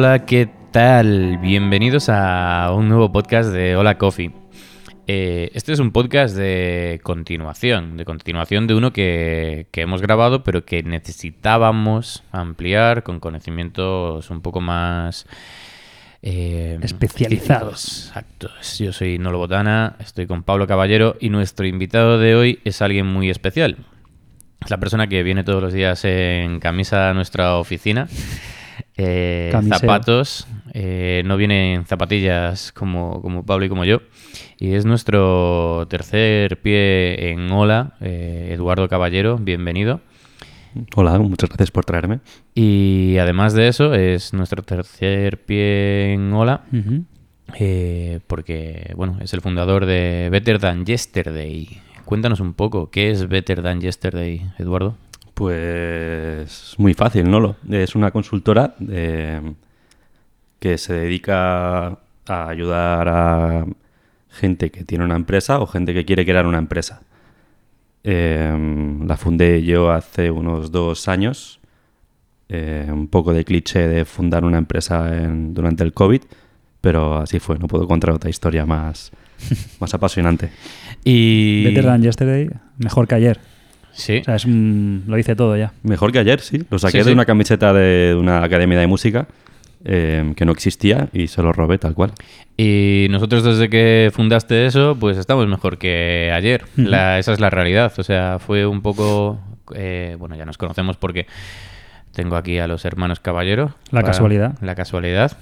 Hola, ¿qué tal? Bienvenidos a un nuevo podcast de Hola Coffee. Eh, este es un podcast de continuación, de continuación de uno que, que, hemos grabado, pero que necesitábamos ampliar con conocimientos un poco más eh, especializados. Exacto. Yo soy Nolo Botana, estoy con Pablo Caballero y nuestro invitado de hoy es alguien muy especial. Es la persona que viene todos los días en camisa a nuestra oficina. Eh, zapatos, eh, no viene en zapatillas como, como Pablo y como yo. Y es nuestro tercer pie en Hola, eh, Eduardo Caballero, bienvenido. Hola, muchas gracias por traerme. Y además de eso, es nuestro tercer pie en Hola, uh -huh. eh, porque, bueno, es el fundador de Better Than Yesterday. Cuéntanos un poco, ¿qué es Better Than Yesterday, Eduardo? Pues muy fácil, ¿no? Es una consultora de, que se dedica a ayudar a gente que tiene una empresa o gente que quiere crear una empresa. Eh, la fundé yo hace unos dos años. Eh, un poco de cliché de fundar una empresa en, durante el COVID, pero así fue. No puedo contar otra historia más, más apasionante. Y... Better than yesterday, mejor que ayer. Sí. O sea, es un, lo dice todo ya. Mejor que ayer, sí. Lo saqué Sí, sí. de una camiseta de una academia de música eh, que no existía y se lo robé tal cual. Y nosotros desde que fundaste eso, pues estamos mejor que ayer. La- esa es la realidad. O sea, fue un poco... eh, bueno, ya nos conocemos porque tengo aquí a los hermanos Caballero. La casualidad. La casualidad.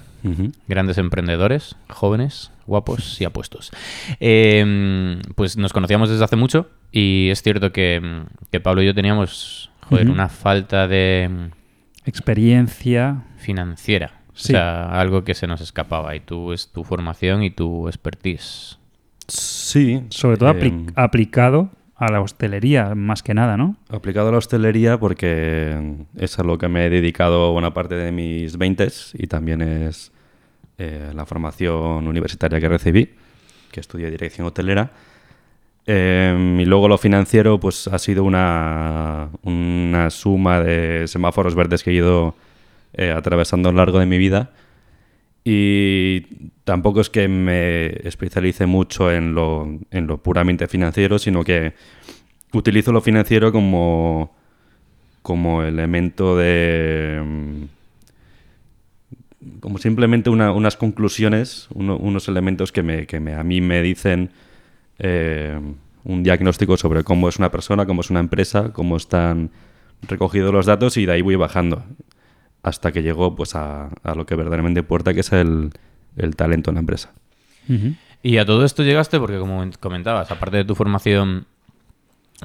Grandes emprendedores, jóvenes, guapos y apuestos. Eh, pues nos conocíamos desde hace mucho y es cierto que, que Pablo y yo teníamos joder, una falta de Experiencia. financiera. Sí. O sea, algo que se nos escapaba. Y tú es tu formación y tu expertise. Sí. Sobre todo eh, apli- aplicado a la hostelería, más que nada, ¿no? aplicado a la hostelería porque es a lo que me he dedicado buena parte de mis 20 y también es eh, la formación universitaria que recibí, que estudié dirección hotelera. Eh, y luego lo financiero pues ha sido una, una suma de semáforos verdes que he ido eh, atravesando a lo largo de mi vida. Y tampoco es que me especialice mucho en lo, en lo puramente financiero, sino que utilizo lo financiero como, como elemento de... como simplemente una- unas conclusiones, uno- unos elementos que, me, que me- a mí me dicen eh, un diagnóstico sobre cómo es una persona, cómo es una empresa, cómo están recogidos los datos y de ahí voy bajando hasta que llego pues a, a lo que verdaderamente importa, que es el, el talento en la empresa. Y a todo esto llegaste porque, como comentabas, aparte de tu formación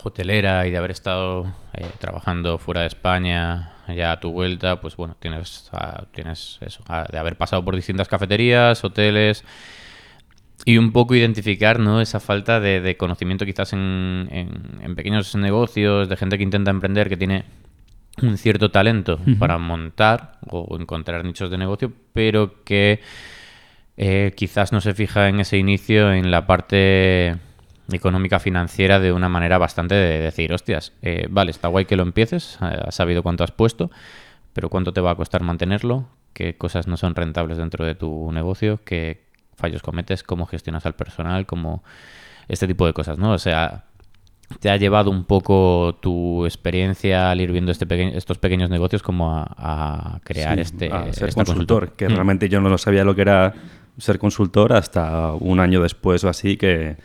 hotelera y de haber estado eh, trabajando fuera de España ya a tu vuelta, pues bueno, tienes, ah, tienes eso, ah, de haber pasado por distintas cafeterías, hoteles y un poco identificar ¿no? esa falta de, de conocimiento quizás en, en- en pequeños negocios, de gente que intenta emprender, que tiene un cierto talento para montar o encontrar nichos de negocio, pero que eh, quizás no se fija en ese inicio en la parte económica financiera de una manera bastante de decir, hostias, eh, vale, está guay que lo empieces, has sabido cuánto has puesto, pero cuánto te va a costar mantenerlo, qué cosas no son rentables dentro de tu negocio, qué fallos cometes, cómo gestionas al personal, cómo este tipo de cosas, ¿no? O sea, te ha llevado un poco tu experiencia al ir viendo este peque- estos pequeños negocios como a, a crear Sí, este a ser esta consultor, que Mm. realmente yo no lo sabía lo que era ser consultor hasta un año después o así que,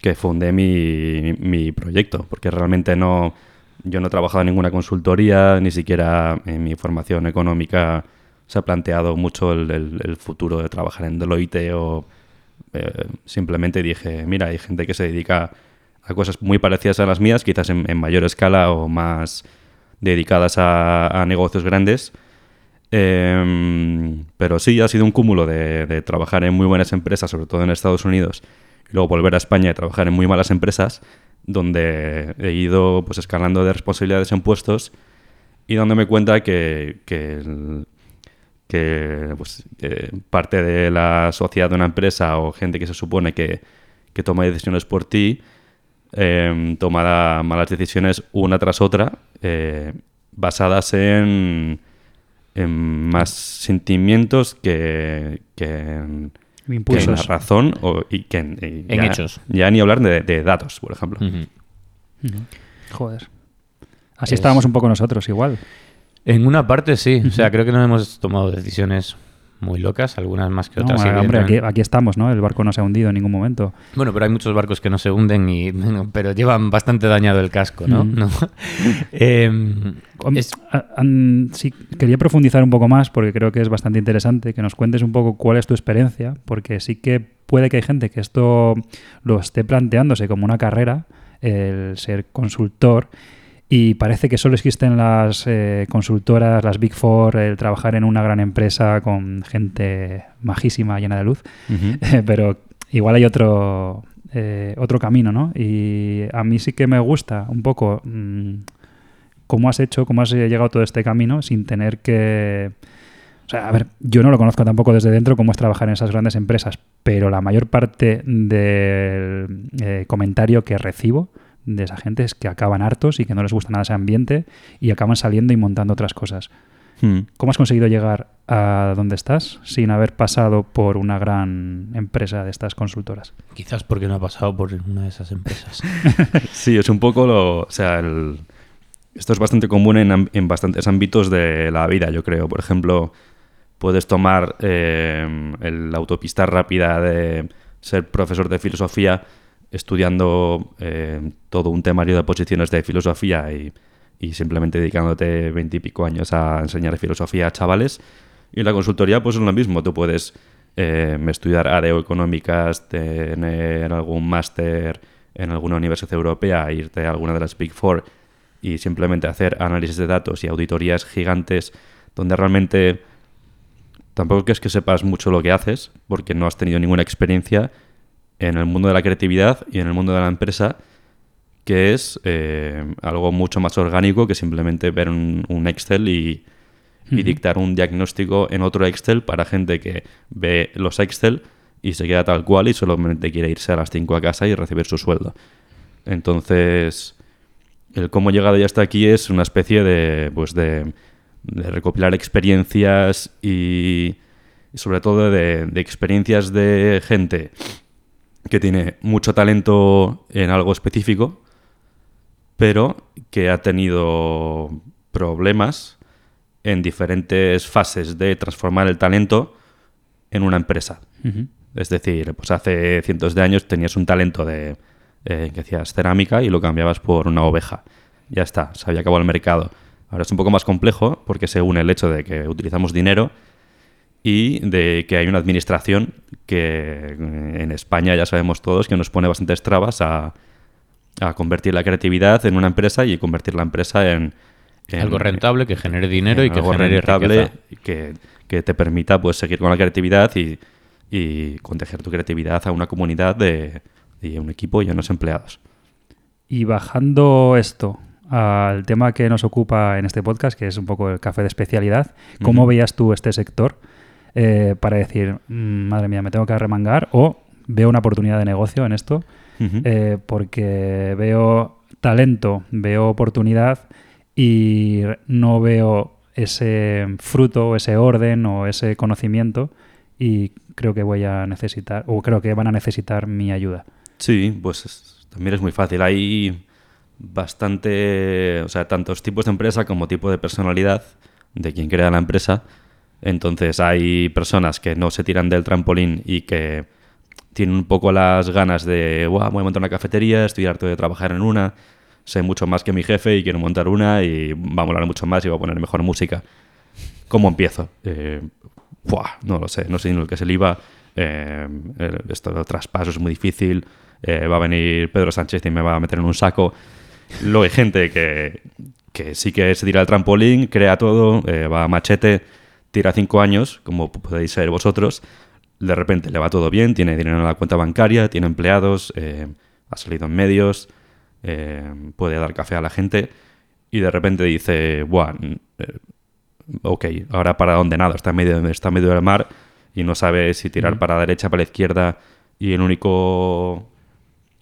que fundé mi, mi proyecto, porque realmente no yo no he trabajado en ninguna consultoría, ni siquiera en mi formación económica se ha planteado mucho el, futuro de trabajar en Deloitte o eh, simplemente dije, mira, hay gente que se dedica a cosas muy parecidas a las mías, quizás en, mayor escala o más dedicadas a, negocios grandes. Em, pero sí, ha sido un cúmulo de trabajar en muy buenas empresas, sobre todo en Estados Unidos, y luego volver a España y trabajar en muy malas empresas, donde he ido pues escalando de responsabilidades en puestos y dándome cuenta que, que, que, pues, parte de la sociedad de una empresa o gente que se supone que, toma decisiones por ti eh, toma malas decisiones una tras otra eh, basadas en, en más sentimientos que, que en, que en la Impulsos. razón o, y que en, y En ya- hechos. Ya ni hablar de, de datos, por ejemplo. Joder. Así Es- estábamos un poco nosotros, igual. En una parte sí, o sea, creo que no hemos tomado decisiones muy locas, algunas más que No, otras. hombre, aquí, estamos, ¿no? El barco no se ha hundido en ningún momento. Bueno, pero hay muchos barcos que no se hunden, y, pero llevan bastante dañado el casco, ¿no? Mm. ¿No? Em, es- sí, quería profundizar un poco más porque creo que es bastante interesante que nos cuentes un poco cuál es tu experiencia, porque sí que puede que hay gente que esto lo esté planteándose como una carrera, el ser consultor, y parece que solo existen las eh, consultoras, las Big Four, el trabajar en una gran empresa con gente majísima, llena de luz, pero igual hay otro, eh, otro camino, ¿no? Y a mí sí que me gusta un poco mm, cómo has hecho, cómo has llegado todo este camino sin tener que... O sea, a ver, yo no lo conozco tampoco desde dentro cómo es trabajar en esas grandes empresas, pero la mayor parte del eh, comentario que recibo de esa gente es que acaban hartos y que no les gusta nada ese ambiente y acaban saliendo y montando otras cosas. Mm. ¿Cómo has conseguido llegar a donde estás sin haber pasado por una gran empresa de estas consultoras? Quizás porque no ha pasado por una de esas empresas. Sí, es un poco lo. O sea, el- esto es bastante común en, en bastantes ámbitos de la vida, yo creo. Por ejemplo, puedes tomar eh, el- la autopista rápida de ser profesor de filosofía estudiando eh, todo un temario de posiciones de filosofía y, y simplemente dedicándote veintipico años a enseñar filosofía a chavales. Y en la consultoría, pues es lo mismo. Tú puedes eh, estudiar ADO económicas, tener algún máster en alguna universidad europea, irte a alguna de las Big Four y simplemente hacer análisis de datos y auditorías gigantes donde realmente tampoco es que sepas mucho lo que haces porque no has tenido ninguna experiencia en el mundo de la creatividad y en el mundo de la empresa que es eh, algo mucho más orgánico que simplemente ver un, un Excel y, dictar un diagnóstico en otro Excel para gente que ve los Excel y se queda tal cual y solamente quiere irse a las 5 a casa y recibir su sueldo. Entonces, el cómo he llegado ya hasta aquí es una especie de, pues de, de recopilar experiencias y, y sobre todo de, de experiencias de gente que tiene mucho talento en algo específico, pero que ha tenido problemas en diferentes fases de transformar el talento en una empresa. Es decir, pues hace cientos de años tenías un talento de eh, que hacías cerámica y lo cambiabas por una oveja. Ya está, se había acabado el mercado. Ahora es un poco más complejo porque se une el hecho de que utilizamos dinero y de que hay una administración que eh, en España ya sabemos todos que nos pone bastantes trabas a, a convertir la creatividad en una empresa y convertir la empresa en, en- algo rentable que genere dinero y que algo genere rentable riqueza. que, que te permita pues seguir con la creatividad y, y contagiar tu creatividad a una comunidad de, y a un equipo y a unos empleados. Y bajando esto al tema que nos ocupa en este podcast, que es un poco el café de especialidad, ¿cómo veías tú este sector eh, para decir, "Mm, madre mía, me tengo que arremangar o veo una oportunidad de negocio en esto? Eh, porque veo talento, veo oportunidad y no veo ese fruto o ese orden o ese conocimiento y creo que voy a necesitar o creo que van a necesitar mi ayuda. Sí, pues es- también es muy fácil. Hay bastante, o sea, tantos tipos de empresa como tipo de personalidad de quien crea la empresa. Entonces hay personas que no se tiran del trampolín y que tienen un poco las ganas de, "Buah, voy a montar una cafetería, estoy harto de trabajar en una, sé mucho más que mi jefe y quiero montar una y va a molar mucho más y va a poner mejor música. ¿Cómo empiezo? Eh, buah, no lo sé, no sé ni lo que es eh, el- esto de traspaso es muy difícil. eh, va a venir Pedro Sánchez y me va a meter en un saco. Luego hay gente que, que sí que se tira al trampolín, crea todo, va a machete, tira cinco años, como podéis ser vosotros, de repente le va todo bien, tiene dinero en la cuenta bancaria, tiene empleados, eh, ha salido en medios, eh, puede dar café a la gente y de repente dice, Buah, eh, ok, ahora para dónde nada, está en medio, está en medio del mar y no sabe si tirar para la derecha, para la izquierda y el único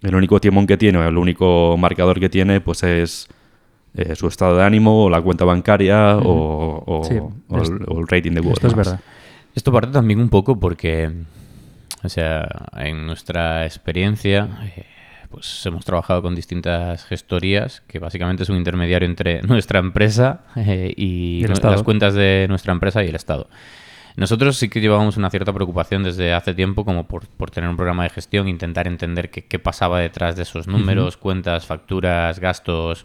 el único timón que tiene, el único marcador que tiene, pues es eh, su estado de ánimo o la cuenta bancaria o, o- Sí, o es- el, o el rating de Google. Esto es verdad. Esto parte también un poco porque, o sea, en nuestra experiencia, eh, pues hemos trabajado con distintas gestorías, que básicamente es un intermediario entre nuestra empresa eh, y, las cuentas de nuestra empresa y el Estado. Nosotros sí que llevábamos una cierta preocupación desde hace tiempo como por, por tener un programa de gestión, intentar entender qué, qué pasaba detrás de esos números, cuentas, facturas, gastos,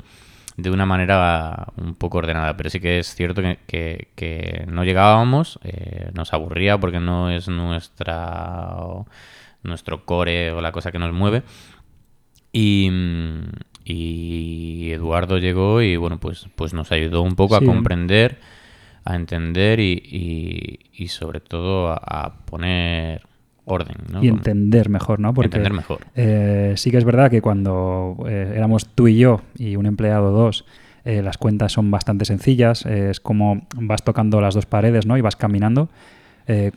de una manera un poco ordenada. Pero sí que es cierto que, que- que no llegábamos, eh, nos aburría porque no es nuestra nuestro core o la cosa que nos mueve. Y, y Eduardo llegó y bueno, pues, pues nos ayudó un poco Sí. a comprender, a entender y, y- y sobre todo a, a poner orden. ¿no? Y entender mejor, ¿no? Porque entender mejor. eh, sí que es verdad que cuando eh, éramos tú y yo y un empleado dos, eh, las cuentas son bastante sencillas. es como vas tocando las dos paredes, ¿no? Y vas caminando.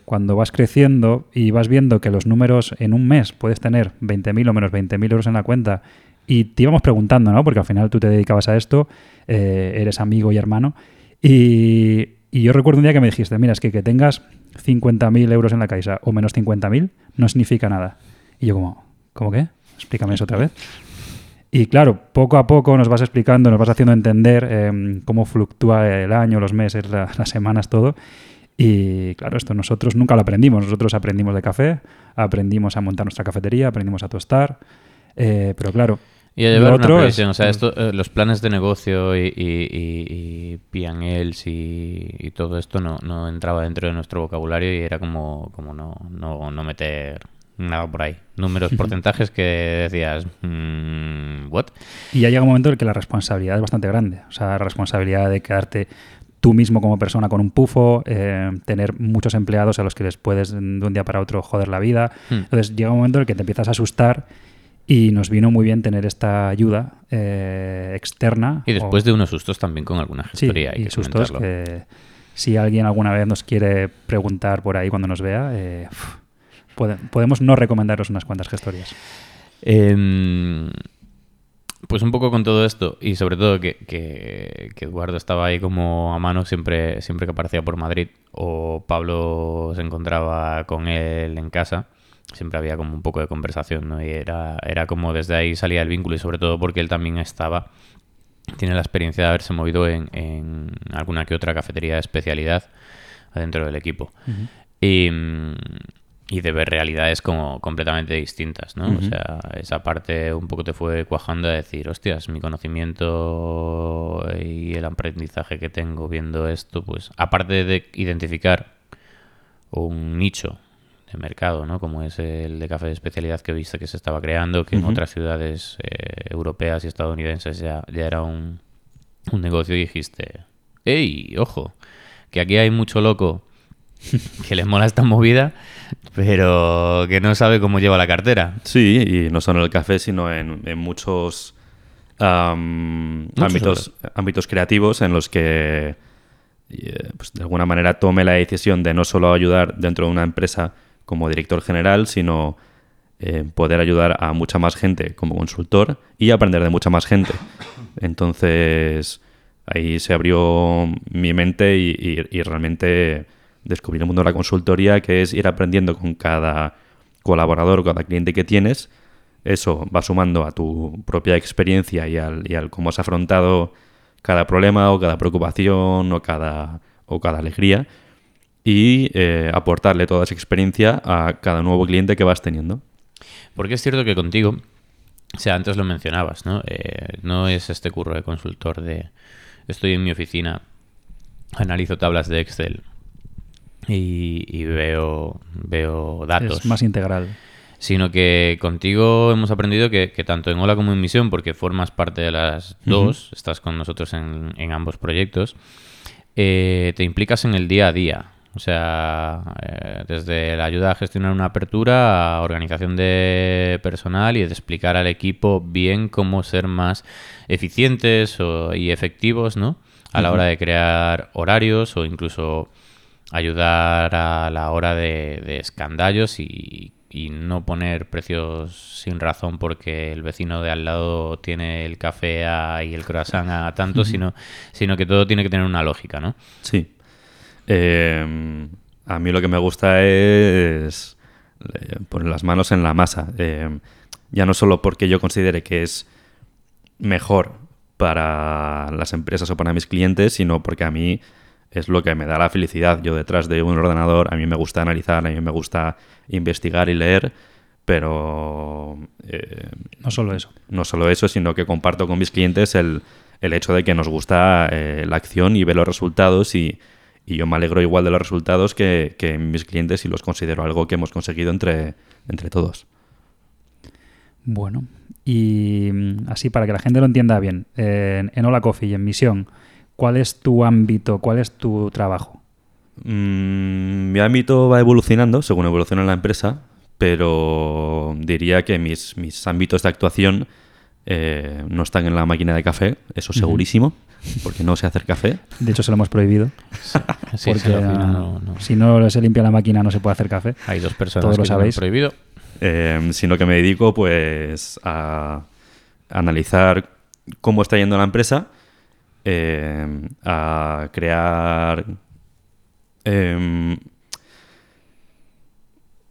Cuando vas creciendo y vas viendo que los números en un mes puedes tener 20.000 o menos 20.000 euros en la cuenta y te íbamos preguntando, ¿no? Porque al final tú te dedicabas a esto, eres amigo y hermano. Y, y yo recuerdo un día que me dijiste, mira, es que que tengas 50.000 euros en la caixa o menos 50.000 no significa nada. Y yo como, ¿cómo qué? Explícame eso otra vez. Y claro, poco a poco nos vas explicando, nos vas haciendo entender eh, cómo fluctúa el año, los meses, la- las semanas, todo. Y claro, esto nosotros nunca lo aprendimos. Nosotros aprendimos de café, aprendimos a montar nuestra cafetería, aprendimos a tostar. eh, pero claro, Y a lo llevar una otro es- o sea, esto, eh, los planes de negocio y, y, y- y P&Ls y, y todo esto no, no entraba dentro de nuestro vocabulario y era como, como no, no, no meter nada por ahí. Números, porcentajes que decías, mm, ¿what? Y ya llega un momento en el que la responsabilidad es bastante grande. O sea, la responsabilidad de quedarte tú mismo como persona con un pufo, eh, tener muchos empleados a los que les puedes de un día para otro joder la vida. Hmm. Entonces llega un momento en el que te empiezas a asustar y nos vino muy bien tener esta ayuda eh, externa. Y o- después de unos sustos también con alguna Sí, gestoría. hay y que sustos que si alguien alguna vez nos quiere preguntar por ahí cuando nos vea, eh, podemos no recomendaros unas cuantas gestorías. Em, pues un poco con todo esto y sobre todo que, que- que Eduardo estaba ahí como a mano siempre, siempre que aparecía por Madrid o Pablo se encontraba con él en casa, siempre había como un poco de conversación ¿no? y era, era como desde ahí salía el vínculo y sobre todo porque él también estaba, tiene la experiencia de haberse movido en, en alguna que otra cafetería de especialidad dentro del equipo y, y de ver realidades como completamente distintas, ¿no? O sea, esa parte un poco te fue cuajando a decir, hostias, mi conocimiento y el aprendizaje que tengo viendo esto, pues aparte de identificar un nicho mercado, ¿no? Como es el de café de especialidad que viste que se estaba creando, que en otras ciudades eh, europeas y estadounidenses ya, ya era un, un negocio y dijiste, ¡Ey! Ojo, que aquí hay mucho loco que le mola esta movida, pero que no sabe cómo lleva la cartera. Sí, y no solo en el café, sino en, en muchos, Muchos ámbitos, ámbitos creativos en los que eh, pues, de alguna manera tome la decisión de no solo ayudar dentro de una empresa como director general, sino eh, poder ayudar a mucha más gente como consultor y aprender de mucha más gente. Entonces ahí se abrió mi mente y, realmente descubrí el mundo de la consultoría, que es ir aprendiendo con cada colaborador, cada cliente que tienes. Eso va sumando a tu propia experiencia y al, y al cómo has afrontado cada problema o cada preocupación o cada, o cada alegría y eh, aportarle toda esa experiencia a cada nuevo cliente que vas teniendo. Porque es cierto que contigo, o sea, antes lo mencionabas, ¿no? Eh, no es este curro de consultor de estoy en mi oficina, analizo tablas de Excel y, y veo, veo datos. Es más integral. sino que contigo hemos aprendido que, que tanto en Hola como en Misión, porque formas parte de las dos, estás con nosotros en, en ambos proyectos, eh, te implicas en el día a día. O sea, eh, desde la ayuda a gestionar una apertura a organización de personal y de explicar al equipo bien cómo ser más eficientes o- y efectivos, ¿no? A la hora de crear horarios o incluso ayudar a la hora de, de escandallos y, y no poner precios sin razón porque el vecino de al lado tiene el café a- y el croissant a tanto, sino, sino que todo tiene que tener una lógica, ¿no? Sí. Eh, a mí lo que me gusta es eh, poner las manos en la masa. Eh, ya no solo porque yo considere que es mejor para las empresas o para mis clientes, sino porque a mí es lo que me da la felicidad. Yo detrás de un ordenador, a mí me gusta analizar, a mí me gusta investigar y leer, pero eh, No solo eso. no solo eso, sino que comparto con mis clientes el, el hecho de que nos gusta eh, la acción y ver los resultados y, y yo me alegro igual de los resultados que, que mis clientes y los considero algo que hemos conseguido entre, entre todos. Bueno, y mm, así para que la gente lo entienda bien, eh, en, en Hola Coffee y en Misión, ¿cuál es tu ámbito, cuál es tu trabajo? Mm, mi ámbito va evolucionando según evoluciona la empresa, pero diría que mis, mis ámbitos de actuación eh, no están en la máquina de café, eso segurísimo, porque no sé hacer café. De hecho, se lo hemos prohibido. Sí, porque sí, al final ah, no- no. si no se limpia la máquina no se puede hacer café. Hay dos personas Todos que lo sabéis. prohibido. Eh, sino que me dedico pues a analizar cómo está yendo la empresa, eh, a crear em,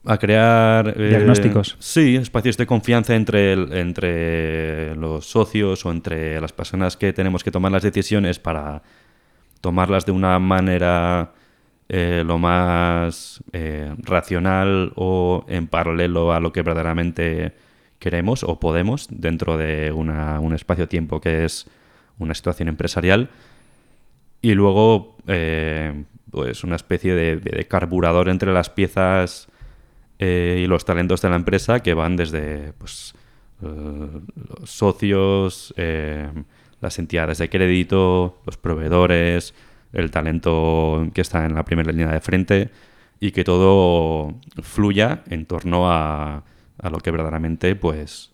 a crear eh, Diagnósticos. sí, espacios de confianza entre, el- entre los socios o entre las personas que tenemos que tomar las decisiones para tomarlas de una manera eh, lo más eh, racional o en paralelo a lo que verdaderamente queremos o podemos dentro de una- un espacio-tiempo que es una situación empresarial y luego pues una especie de, de carburador entre las piezas eh, y los talentos de la empresa que van desde pues, eh, los socios, eh, las entidades de crédito, los proveedores, el talento que está en la primera línea de frente y que todo fluya en torno a, a lo que verdaderamente pues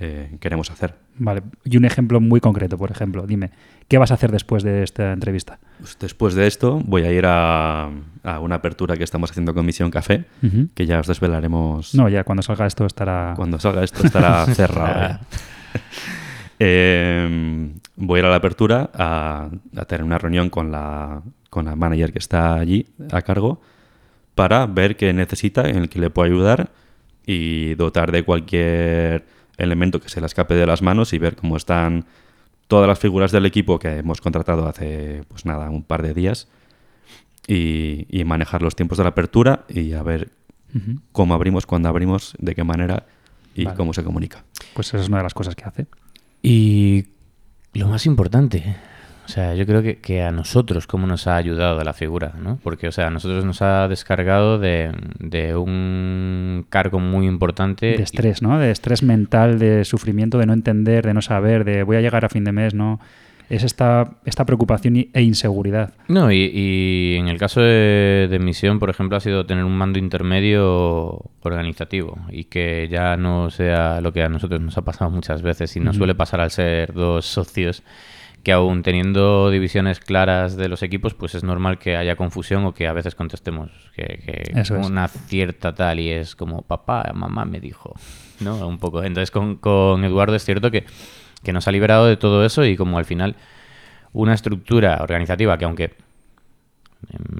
eh, queremos hacer. Vale, y un ejemplo muy concreto, por ejemplo, dime, ¿qué vas a hacer después de esta entrevista? Pues después de esto voy a ir a, a una apertura que estamos haciendo con Misión Café, que ya os desvelaremos No, ya cuando salga esto estará... Cuando salga esto estará cerrado. Eh, voy a ir a la apertura a, a tener una reunión con la, con la manager que está allí a cargo para ver qué necesita, en el que le puedo ayudar y dotar de cualquier elemento que se le escape de las manos y ver cómo están todas las figuras del equipo que hemos contratado hace, pues nada, un par de días y, y manejar los tiempos de la apertura y a ver cómo abrimos, cuándo abrimos, de qué manera y Vale. cómo se comunica. Pues esa es una de las cosas que hace. Y lo más importante, o sea, yo creo que, que a nosotros cómo nos ha ayudado la figura, ¿no? Porque, o sea, a nosotros nos ha descargado de, de un cargo muy importante. De estrés, ¿no? De estrés mental, de sufrimiento, de no entender, de no saber, de voy a llegar a fin de mes, ¿no? Es esta, esta preocupación e inseguridad. No, y, y en el caso de, de Misión, por ejemplo, ha sido tener un mando intermedio organizativo y que ya no sea lo que a nosotros nos ha pasado muchas veces y nos suele pasar al ser dos socios que aún teniendo divisiones claras de los equipos, pues es normal que haya confusión o que a veces contestemos que, que Eso es. una cierta tal y es como papá, mamá me dijo, ¿no? Un poco. Entonces con, con Eduardo es cierto que, que nos ha liberado de todo eso y como al final una estructura organizativa que aunque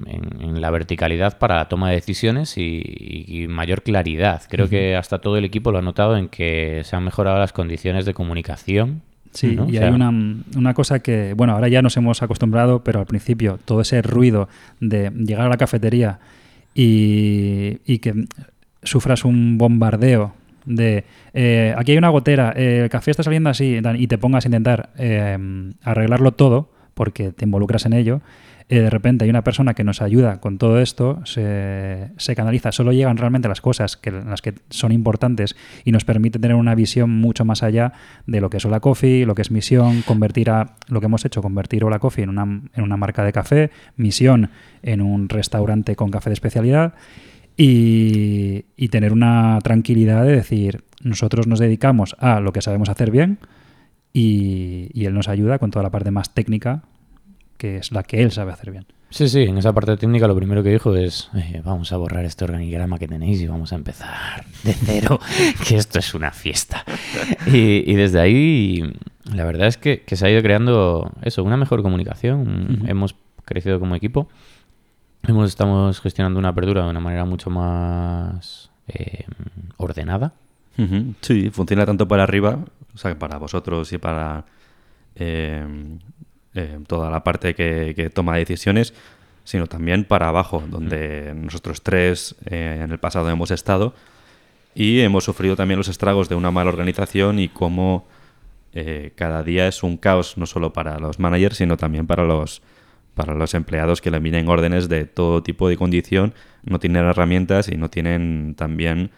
en, la verticalidad para la toma de decisiones y, y mayor claridad. Creo que hasta todo el equipo lo ha notado en que se han mejorado las condiciones de comunicación. Sí, ¿no? y O sea, hay una, una cosa que, bueno, ahora ya nos hemos acostumbrado, pero al principio todo ese ruido de llegar a la cafetería y, y que sufras un bombardeo de eh, aquí hay una gotera, eh, el café está saliendo así, y te pongas a intentar eh, arreglarlo todo, porque te involucras en ello, eh, de repente hay una persona que nos ayuda con todo esto, se, canaliza, solo llegan realmente las cosas que, las que son importantes y nos permite tener una visión mucho más allá de lo que es Hola Coffee, lo que es misión, convertir a lo que hemos hecho, convertir Hola Coffee en una, en una marca de café, misión en un restaurante con café de especialidad y, y tener una tranquilidad de decir, nosotros nos dedicamos a lo que sabemos hacer bien y, y él nos ayuda con toda la parte más técnica, que es la que él sabe hacer bien. Sí, sí, en esa parte técnica lo primero que dijo es, "Eh, vamos a borrar este organigrama que tenéis y vamos a empezar de cero, que esto es una fiesta. Y, y desde ahí, la verdad es que, que se ha ido creando eso, una mejor comunicación, hemos crecido como equipo, hemos, estamos gestionando una apertura de una manera mucho más eh, ordenada. Sí, funciona tanto para arriba, o sea, para vosotros y para eh, eh, toda la parte que, que toma decisiones, sino también para abajo, donde nosotros tres eh, en el pasado hemos estado y hemos sufrido también los estragos de una mala organización y cómo eh, cada día es un caos, no solo para los managers, sino también para los, para los empleados que le envían órdenes de todo tipo de condición, no tienen herramientas y no tienen también,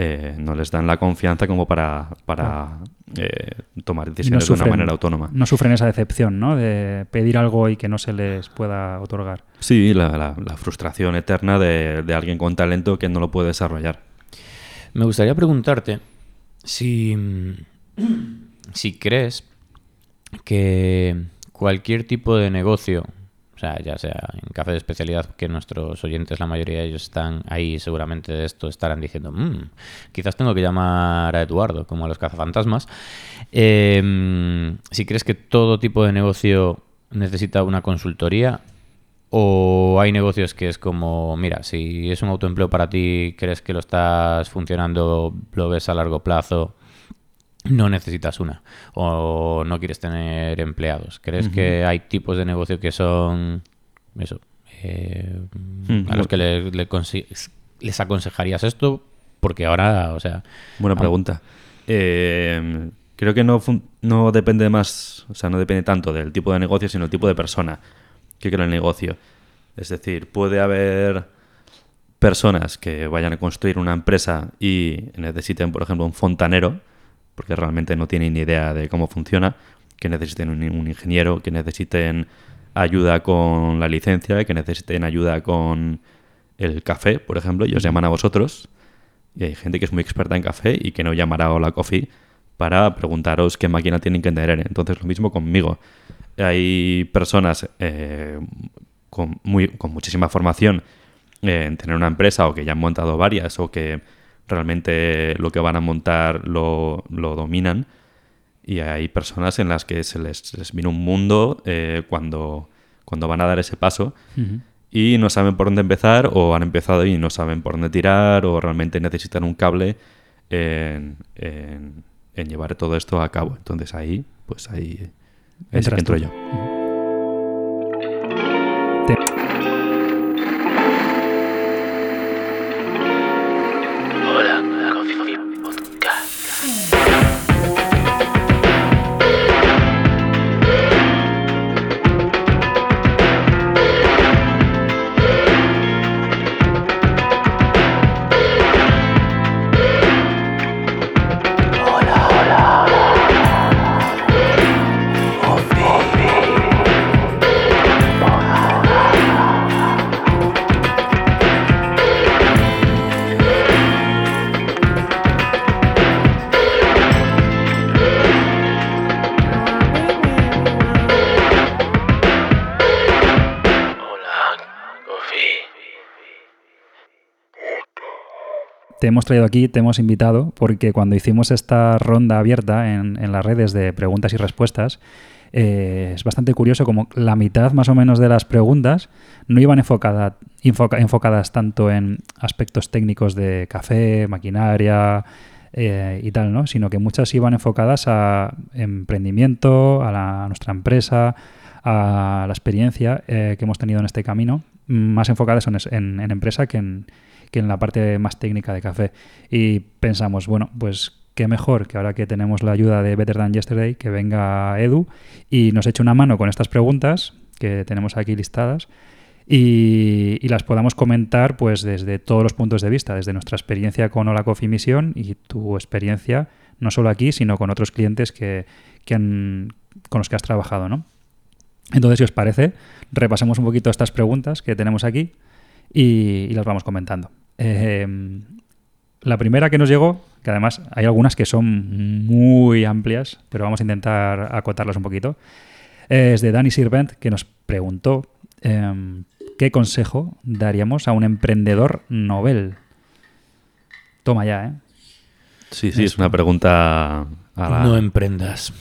eh, no les dan la confianza como para, para eh, tomar no decisiones de una manera autónoma. No sufren esa decepción, ¿no? De pedir algo y que no se les pueda otorgar. Sí, la, la- la frustración eterna de, de alguien con talento que no lo puede desarrollar. Me gustaría preguntarte si, si crees que cualquier tipo de negocio, o sea, ya sea en café de especialidad, que nuestros oyentes, la mayoría de ellos están ahí, seguramente de esto estarán diciendo, "Mm, quizás tengo que llamar a Eduardo, como a los cazafantasmas. Eh, si crees que todo tipo de negocio necesita una consultoría ¿O hay negocios que es como, mira, si es un autoempleo para ti, crees que lo estás funcionando, lo ves a largo plazo, no necesitas una? ¿O no quieres tener empleados? ¿Crees que hay tipos de negocio que son, eso, eh, Mm, a los que le- le consi- les aconsejarías esto? Porque ahora, o sea... Buena ah, pregunta. Eh, creo que no, no depende más, o sea, no depende tanto del tipo de negocio, sino el tipo de persona que crea el negocio. Es decir, puede haber personas que vayan a construir una empresa y necesiten, por ejemplo, un fontanero, porque realmente no tienen ni idea de cómo funciona, que necesiten un, ingeniero, que necesiten ayuda con la licencia, que necesiten ayuda con el café, por ejemplo, y os llaman a vosotros. Y hay gente que es muy experta en café y que no llamará a Hola Coffee para preguntaros qué máquina tienen que tener. Entonces, lo mismo conmigo. Hay personas eh, con muchísima formación eh, en tener una empresa o que ya han montado varias o que realmente lo que van a montar lo, lo dominan. Y hay personas en las que se les, viene un mundo eh, cuando, cuando van a dar ese paso y no saben por dónde empezar o han empezado y no saben por dónde tirar o realmente necesitan un cable en, en- en llevar todo esto a cabo. Entonces ahí, pues ahí, que entro tú. yo. Hemos traído aquí, te hemos invitado, porque cuando hicimos esta ronda abierta en, las redes de preguntas y respuestas, eh, es bastante curioso como la mitad más o menos de las preguntas no iban enfocada- enfoca- enfocadas tanto en aspectos técnicos de café, maquinaria eh, y tal, ¿no? sino que muchas iban enfocadas a emprendimiento, a, nuestra empresa, a la experiencia eh, que hemos tenido en este camino, más enfocadas en, en- en empresa que en, que en la parte más técnica de café. Y pensamos, bueno, pues qué mejor que ahora que tenemos la ayuda de Better Than Yesterday, que venga Edu y nos eche una mano con estas preguntas que tenemos aquí listadas y, las podamos comentar pues desde todos los puntos de vista, desde nuestra experiencia con Hola Coffee Misión y tu experiencia no solo aquí, sino con otros clientes que, con los que has trabajado, ¿no? Entonces, si os parece, repasemos un poquito estas preguntas que tenemos aquí y las vamos comentando. Eh, la primera que nos llegó, que además hay algunas que son muy amplias, pero vamos a intentar acotarlas un poquito, es de Dani Sirvent, que nos preguntó em, qué consejo daríamos a un emprendedor novel. Toma ya, ¿eh? Sí, sí, es una pregunta a la- No emprendas.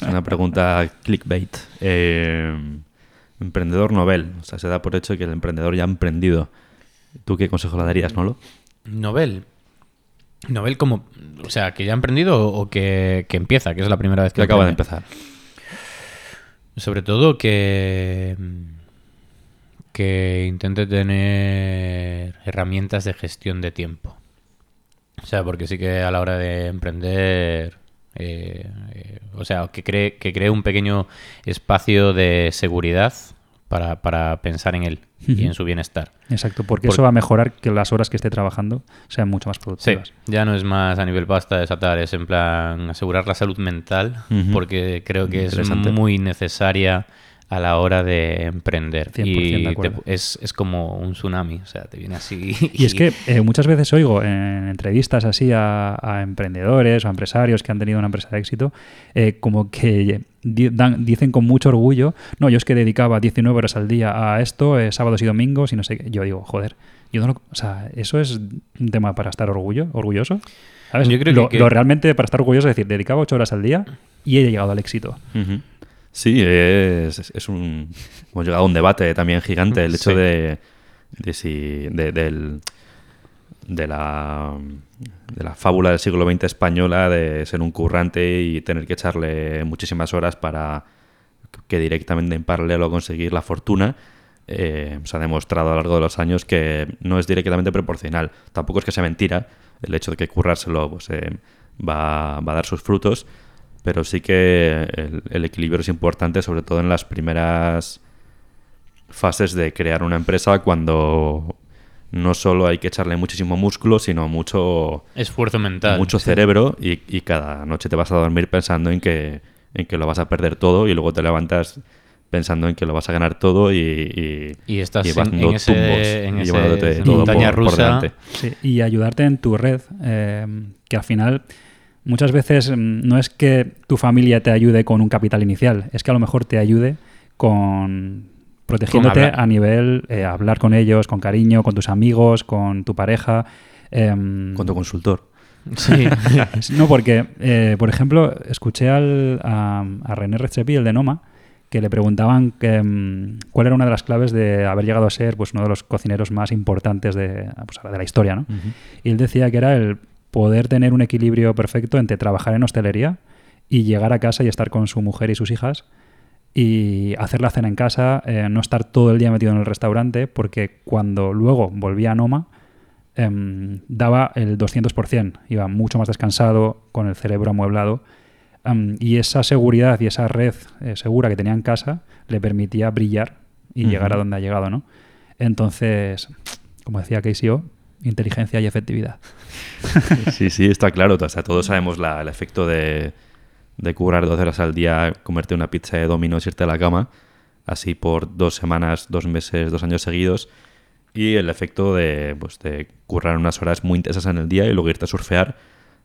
es una pregunta clickbait. Eh, emprendedor novel. O sea, se da por hecho que el emprendedor ya ha emprendido. ¿Tú qué consejo le darías, Nolo? Novel. Novel como... O sea, que ya ha emprendido o que, que empieza, que es la primera vez que Que acaba de empezar. Sobre todo que... Que intente tener herramientas de gestión de tiempo. O sea, porque sí que a la hora de emprender... eh, eh, o sea, que cree, que cree un pequeño espacio de seguridad para, para pensar en él y en su bienestar. Exacto, porque Por- eso va a mejorar que las horas que esté trabajando sean mucho más Sí, productivas. ya no es más a nivel pasta desatar, es en plan asegurar la salud mental, porque creo que es muy necesaria a la hora de emprender. 100% y de te- acuerdo. es, es como un tsunami, o sea, te viene así. Y es que eh, muchas veces oigo en entrevistas así a, a emprendedores o a empresarios que han tenido una empresa de éxito, eh, como que dan- dicen con mucho orgullo, no, yo es que dedicaba 19 horas al día a esto, eh, sábados y domingos y no sé qué. Yo digo, joder, yo no lo- o sea, eso es un tema para estar orgullo, orgulloso. ¿Sabes? Yo creo lo, que- lo realmente para estar orgulloso es decir, dedicaba 8 horas al día y he llegado al éxito. Sí, es, es- es un. Hemos llegado a un debate también gigante. El hecho Sí. de. de si. de, del- de la. de la fábula del siglo XX española de ser un currante y tener que echarle muchísimas horas para que directamente en paralelo conseguir la fortuna. eh, se ha demostrado a lo largo de los años que no es directamente proporcional. Tampoco es que sea mentira el hecho de que currárselo pues, eh, va, va a dar sus frutos, pero sí que el, el equilibrio es importante, sobre todo en las primeras fases de crear una empresa cuando no solo hay que echarle muchísimo músculo, sino mucho, Esfuerzo mental. mucho sí. cerebro y, y cada noche te vas a dormir pensando en que, en que lo vas a perder todo y luego te levantas pensando en que lo vas a ganar todo y, y, Y estás y vas en- ese- tumbos en y ese llevándote todo por, montaña por rusa. delante. Sí, y ayudarte en tu red, eh, que al final muchas veces mm, no es que tu familia te ayude con un capital inicial, es que a lo mejor te ayude con protegiéndote a nivel eh, hablar con ellos, con cariño, con tus amigos, con tu pareja. em, Con tu consultor. Sí. no, porque, eh, por ejemplo, escuché al, a, a René Redzepi, el de Noma, que le preguntaban que, mm, cuál era una de las claves de haber llegado a ser pues, uno de los cocineros más importantes de, pues, de la historia. ¿no? Y él decía que era el poder tener un equilibrio perfecto entre trabajar en hostelería y llegar a casa y estar con su mujer y sus hijas y hacer la cena en casa, eh, no estar todo el día metido en el restaurante, porque cuando luego volvía a Noma, em, daba el 200%, iba mucho más descansado, con el cerebro amueblado, em, y esa seguridad y esa red eh, segura que tenía en casa le permitía brillar y llegar a donde ha llegado, ¿no? Entonces, como decía KCO, inteligencia y efectividad. Sí, sí, está claro. O sea, todos sabemos la- el efecto de, de currar 12 horas al día, comerte una pizza de dominos, irte a la cama, así por dos semanas, dos meses, dos años seguidos. Y el efecto de, pues, de currar unas horas muy intensas en el día y luego irte a surfear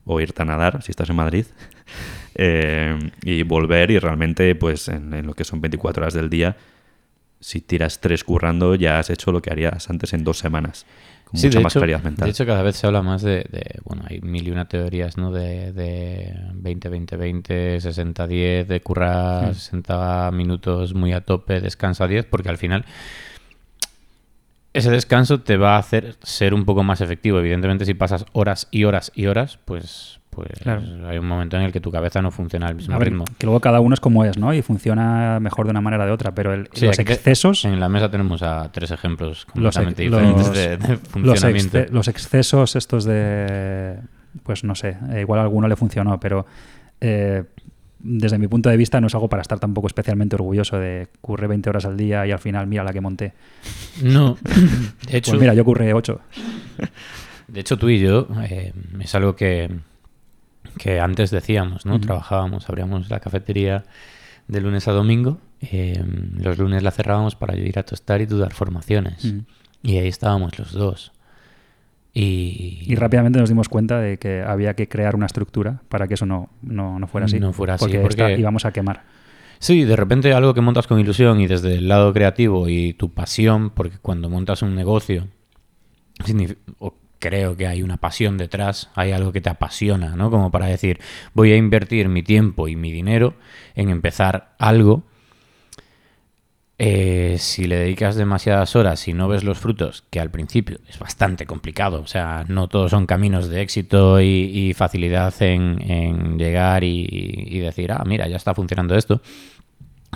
o irte a nadar, si estás en Madrid, eh, y volver y realmente, pues en, en lo que son 24 horas del día, si tiras tres currando, ya has hecho lo que harías antes en dos semanas, Sí, mucha de más hecho, claridad mental. De hecho, cada vez se habla más de, de- bueno, hay mil y una teorías, ¿no? De, de 20, 20, 20, 60, 10, de currar 60 minutos muy a tope, descansa 10, porque al final ese descanso te va a hacer ser un poco más efectivo. Evidentemente, si pasas horas y horas y horas, pues, pues Claro. hay un momento en el que tu cabeza no funciona al mismo ver, ritmo. que luego cada uno es como es, ¿no? Y funciona mejor de una manera o de otra, pero el- Sí, los te- excesos... En la mesa tenemos a tres ejemplos los, completamente diferentes los- de, funcionamiento. los excesos estos de... Pues no sé, eh, igual a alguno le funcionó, pero eh, desde mi punto de vista, no es algo para estar tampoco especialmente orgulloso de curré 20 horas al día y al final mira la que monté. No, de hecho, Pues mira, yo curré 8. de hecho tú y yo eh, es algo que, que antes decíamos, ¿no? Trabajábamos, abríamos la cafetería de lunes a domingo, eh, los lunes la cerrábamos para ir a tostar y dar formaciones. Y ahí estábamos los dos. Y, Y rápidamente nos dimos cuenta de que había que crear una estructura para que eso no, no, no fuera así. No fuera así, Porque, íbamos a quemar. Sí, de repente algo que montas con ilusión y desde el lado creativo y tu pasión, porque cuando montas un negocio, creo que hay una pasión detrás, hay algo que te apasiona, ¿no? Como para decir, voy a invertir mi tiempo y mi dinero en empezar algo. Eh, si le dedicas demasiadas horas y no ves los frutos, que al principio es bastante complicado, o sea, no todos son caminos de éxito y, facilidad en, llegar y, y decir, ah, mira, ya está funcionando esto.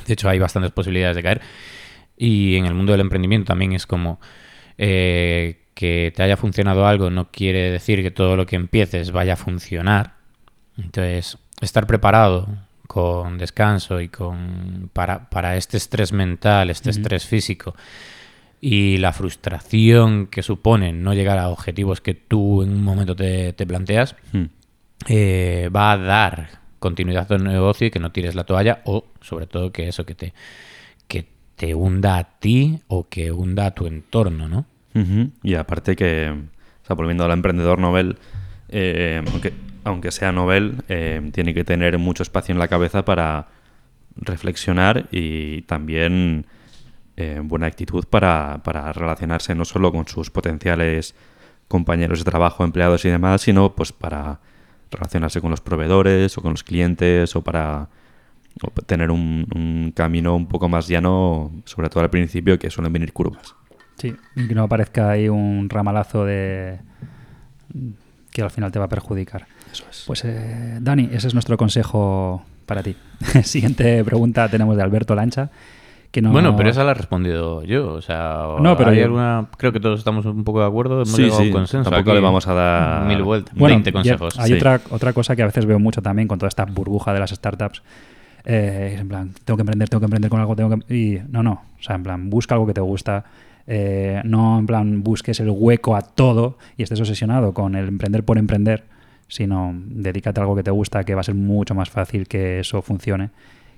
De hecho, hay bastantes posibilidades de caer. Y en el mundo del emprendimiento también es como eh, que te haya funcionado algo no quiere decir que todo lo que empieces vaya a funcionar. Entonces, estar preparado con descanso y con para, para este estrés mental, este estrés físico y la frustración que supone no llegar a objetivos que tú en un momento te, te planteas, Mm. eh, va a dar continuidad a tu negocio y que no tires la toalla o sobre todo que eso que te que te hunda a ti o que hunda a tu entorno, ¿no? Y aparte que, o sea, volviendo al emprendedor novel, eh, aunque, aunque sea novel, eh, tiene que tener mucho espacio en la cabeza para reflexionar y también eh, buena actitud para, para relacionarse no solo con sus potenciales compañeros de trabajo, empleados y demás, sino pues para relacionarse con los proveedores o con los clientes o para tener un camino un poco más llano, sobre todo al principio, que suelen venir curvas. Sí, y que no aparezca ahí un ramalazo de que al final te va a perjudicar. Eso es. Pues eh, Dani, ese es nuestro consejo para ti. Siguiente pregunta tenemos de Alberto Lancha. Que no... Bueno, pero esa la he respondido yo, o sea, No, pero hay yo- alguna, creo que todos estamos un poco de acuerdo, hemos Sí, llegado a sí, un consenso. tampoco aquí. le vamos a dar mil vueltas, Bueno, 20 y consejos. Hay sí. otra, otra cosa que a veces veo mucho también con toda esta burbuja de las startups. eh, es en plan, tengo que emprender, tengo que emprender con algo, tengo que... Y no, no. O sea, en plan, busca algo que te gusta. Eh, no en plan busques el hueco a todo y estés obsesionado con el emprender por emprender, sino dedícate a algo que te gusta, que va a ser mucho más fácil que eso funcione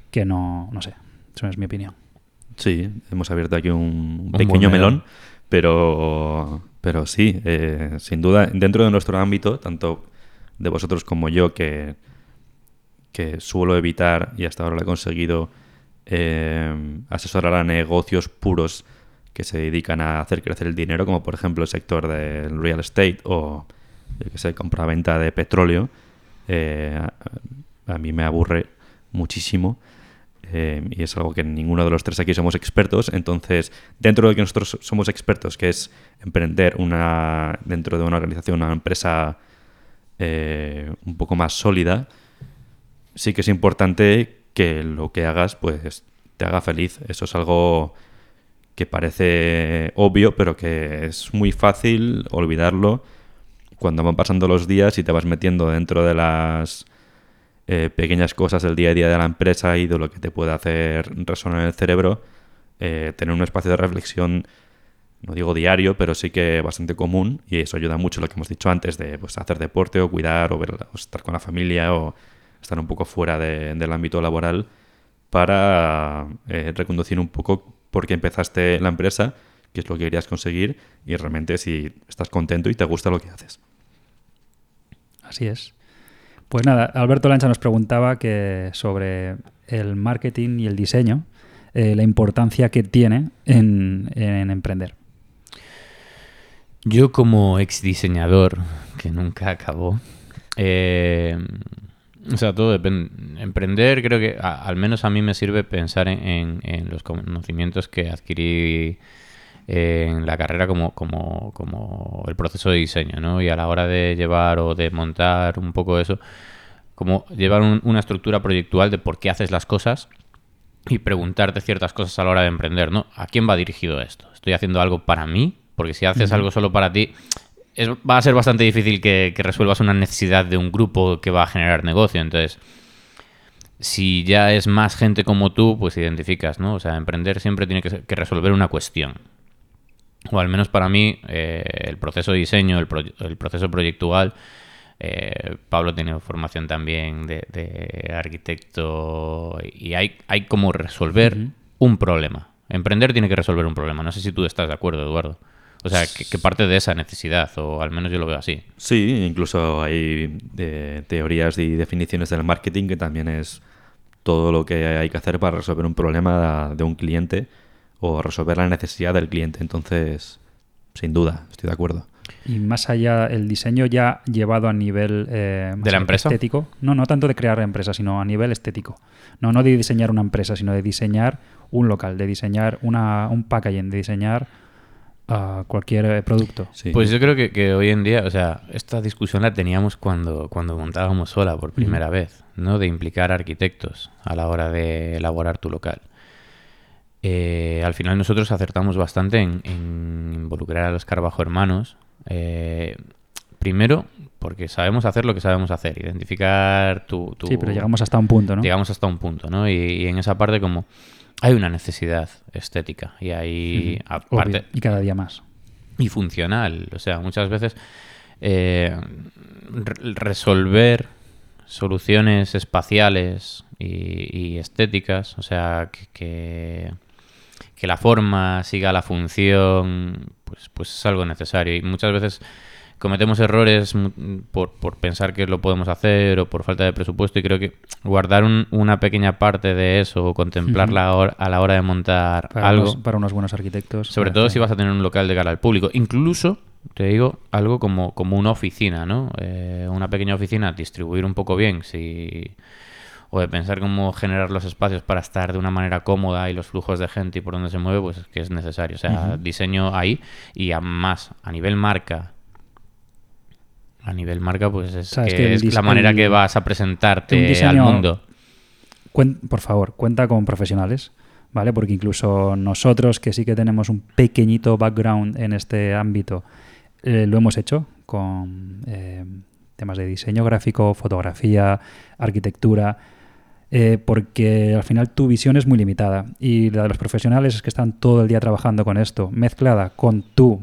que no, no sé. Eso es mi opinión. Sí, hemos abierto aquí un pequeño melón. melón, pero, pero sí, eh, sin duda, dentro de nuestro ámbito, tanto de vosotros como yo, que, que suelo evitar, y hasta ahora lo he conseguido, eh, asesorar a negocios puros que se dedican a hacer crecer el dinero, como por ejemplo el sector del real estate o, que sé, compra-venta de petróleo, eh, a, a mí me aburre muchísimo. eh, y es algo que ninguno de los tres aquí somos expertos. Entonces, dentro de que nosotros somos expertos, que es emprender una dentro de una organización, una empresa eh, un poco más sólida, sí que es importante que lo que hagas, pues, te haga feliz. Eso es algo que parece obvio, pero que es muy fácil olvidarlo cuando van pasando los días y te vas metiendo dentro de las eh, pequeñas cosas del día a día de la empresa y de lo que te puede hacer resonar en el cerebro, eh, tener un espacio de reflexión, no digo diario, pero sí que bastante común y eso ayuda mucho lo que hemos dicho antes de pues, hacer deporte o cuidar o, ver- o estar con la familia o estar un poco fuera de- del ámbito laboral para eh, reconducir un poco por qué empezaste la empresa, qué es lo que querías conseguir y realmente si estás contento y te gusta lo que haces. Así es. Pues nada, Alberto Lancha nos preguntaba que sobre el marketing y el diseño, eh, la importancia que tiene en, en emprender. Yo como ex diseñador, que nunca acabó, eh, o sea, todo depende. Emprender creo que a- al menos a mí me sirve pensar en, en- en los conocimientos que adquirí en la carrera como, como, como el proceso de diseño, ¿no? Y a la hora de llevar o de montar un poco eso, como llevar un- una estructura proyectual de por qué haces las cosas y preguntarte ciertas cosas a la hora de emprender, ¿no? ¿A quién va dirigido esto? ¿Estoy haciendo algo para mí? Porque si haces algo solo para ti, es- va a ser bastante difícil que, que resuelvas una necesidad de un grupo que va a generar negocio. Entonces, si ya es más gente como tú, pues identificas, ¿no? O sea, emprender siempre tiene que, resolver una cuestión. O al menos para mí, eh, el proceso de diseño, el, pro- el proceso proyectual. eh, Pablo tiene formación también de, de arquitecto y hay, hay como resolver un problema. Emprender tiene que resolver un problema. No sé si tú estás de acuerdo, Eduardo. O sea, que, que parte de esa necesidad, o al menos yo lo veo así. Sí, incluso hay eh, teorías y definiciones del marketing que también es todo lo que hay que hacer para resolver un problema de un cliente o resolver la necesidad del cliente. Entonces, sin duda, estoy de acuerdo. Y más allá, el diseño ya llevado a nivel eh, ¿De la empresa? estético. No, no tanto de crear empresa, sino a nivel estético. No, no de diseñar una empresa, sino de diseñar un local, de diseñar una, un packaging, de diseñar ah, cualquier eh, producto. Sí. Pues yo creo que, que hoy en día, o sea, esta discusión la teníamos cuando, cuando montábamos sola por primera vez, ¿no? De implicar arquitectos a la hora de elaborar tu local. Eh, al final nosotros acertamos bastante en, en involucrar a los Carbajo hermanos. eh, primero, porque sabemos hacer lo que sabemos hacer, identificar tu... tu- Sí, pero llegamos hasta un punto, ¿no? llegamos hasta un punto, ¿no? Y, y en esa parte como hay una necesidad estética y hay Obvio, aparte y cada día más. y funcional. O sea, muchas veces eh, re- resolver soluciones espaciales y, y estéticas, o sea, que, que, que la forma siga la función, pues, pues es algo necesario. Y muchas veces cometemos errores por, por pensar que lo podemos hacer o por falta de presupuesto y creo que guardar un- una pequeña parte de eso o contemplarla a la hora de montar Para, algo unos, para unos buenos arquitectos. sobre todo si vas a tener un local de cara al público. Incluso, te digo, algo como, como una oficina, ¿no? Eh, una pequeña oficina, distribuir un poco bien, si... O de pensar cómo generar los espacios para estar de una manera cómoda y los flujos de gente y por donde se mueve, pues es que es necesario. O sea, diseño ahí y a más a nivel marca. A nivel marca, pues es, que es la manera que vas a presentarte al mundo. Cuen- por favor, cuenta con profesionales, ¿vale? Porque incluso nosotros, que sí que tenemos un pequeñito background en este ámbito, eh, lo hemos hecho con eh, temas de diseño gráfico, fotografía, arquitectura, eh, porque al final tu visión es muy limitada y la de los profesionales es que están todo el día trabajando con esto, mezclada con tu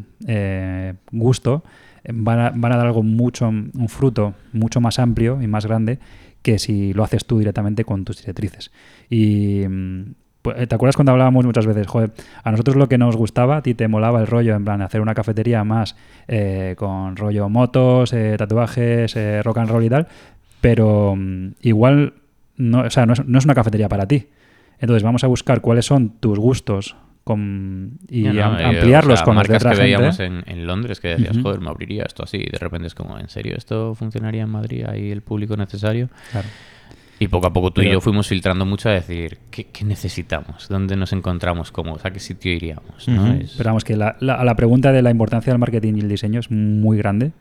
gusto, van a, van a dar algo mucho, un fruto mucho más amplio y más grande que si lo haces tú directamente con tus directrices. Y mm, pues, ¿te acuerdas cuando hablábamos muchas veces, joder, a nosotros lo que nos gustaba, a ti te molaba el rollo, en plan, hacer una cafetería más eh, con rollo motos, eh, tatuajes, eh, rock and roll y tal, pero mm, igual no, o sea, no, es, no es una cafetería para ti. Entonces vamos a buscar cuáles son tus gustos con, y Ya, no, am- eh, ampliarlos o sea, con de marcas otra que gente. veíamos en, en Londres que decías, Ujú. joder, me abriría esto así. Y de repente es como, ¿en serio esto funcionaría en Madrid? ¿Hay el público necesario? Claro. Y poco a poco tú y Pero- yo fuimos filtrando mucho a decir, ¿qué, qué necesitamos? ¿Dónde nos encontramos cómodos? ¿A qué sitio iríamos? ¿no? Ujú. Es- Pero vamos, que la, la- la pregunta de la importancia del marketing y el diseño es muy grande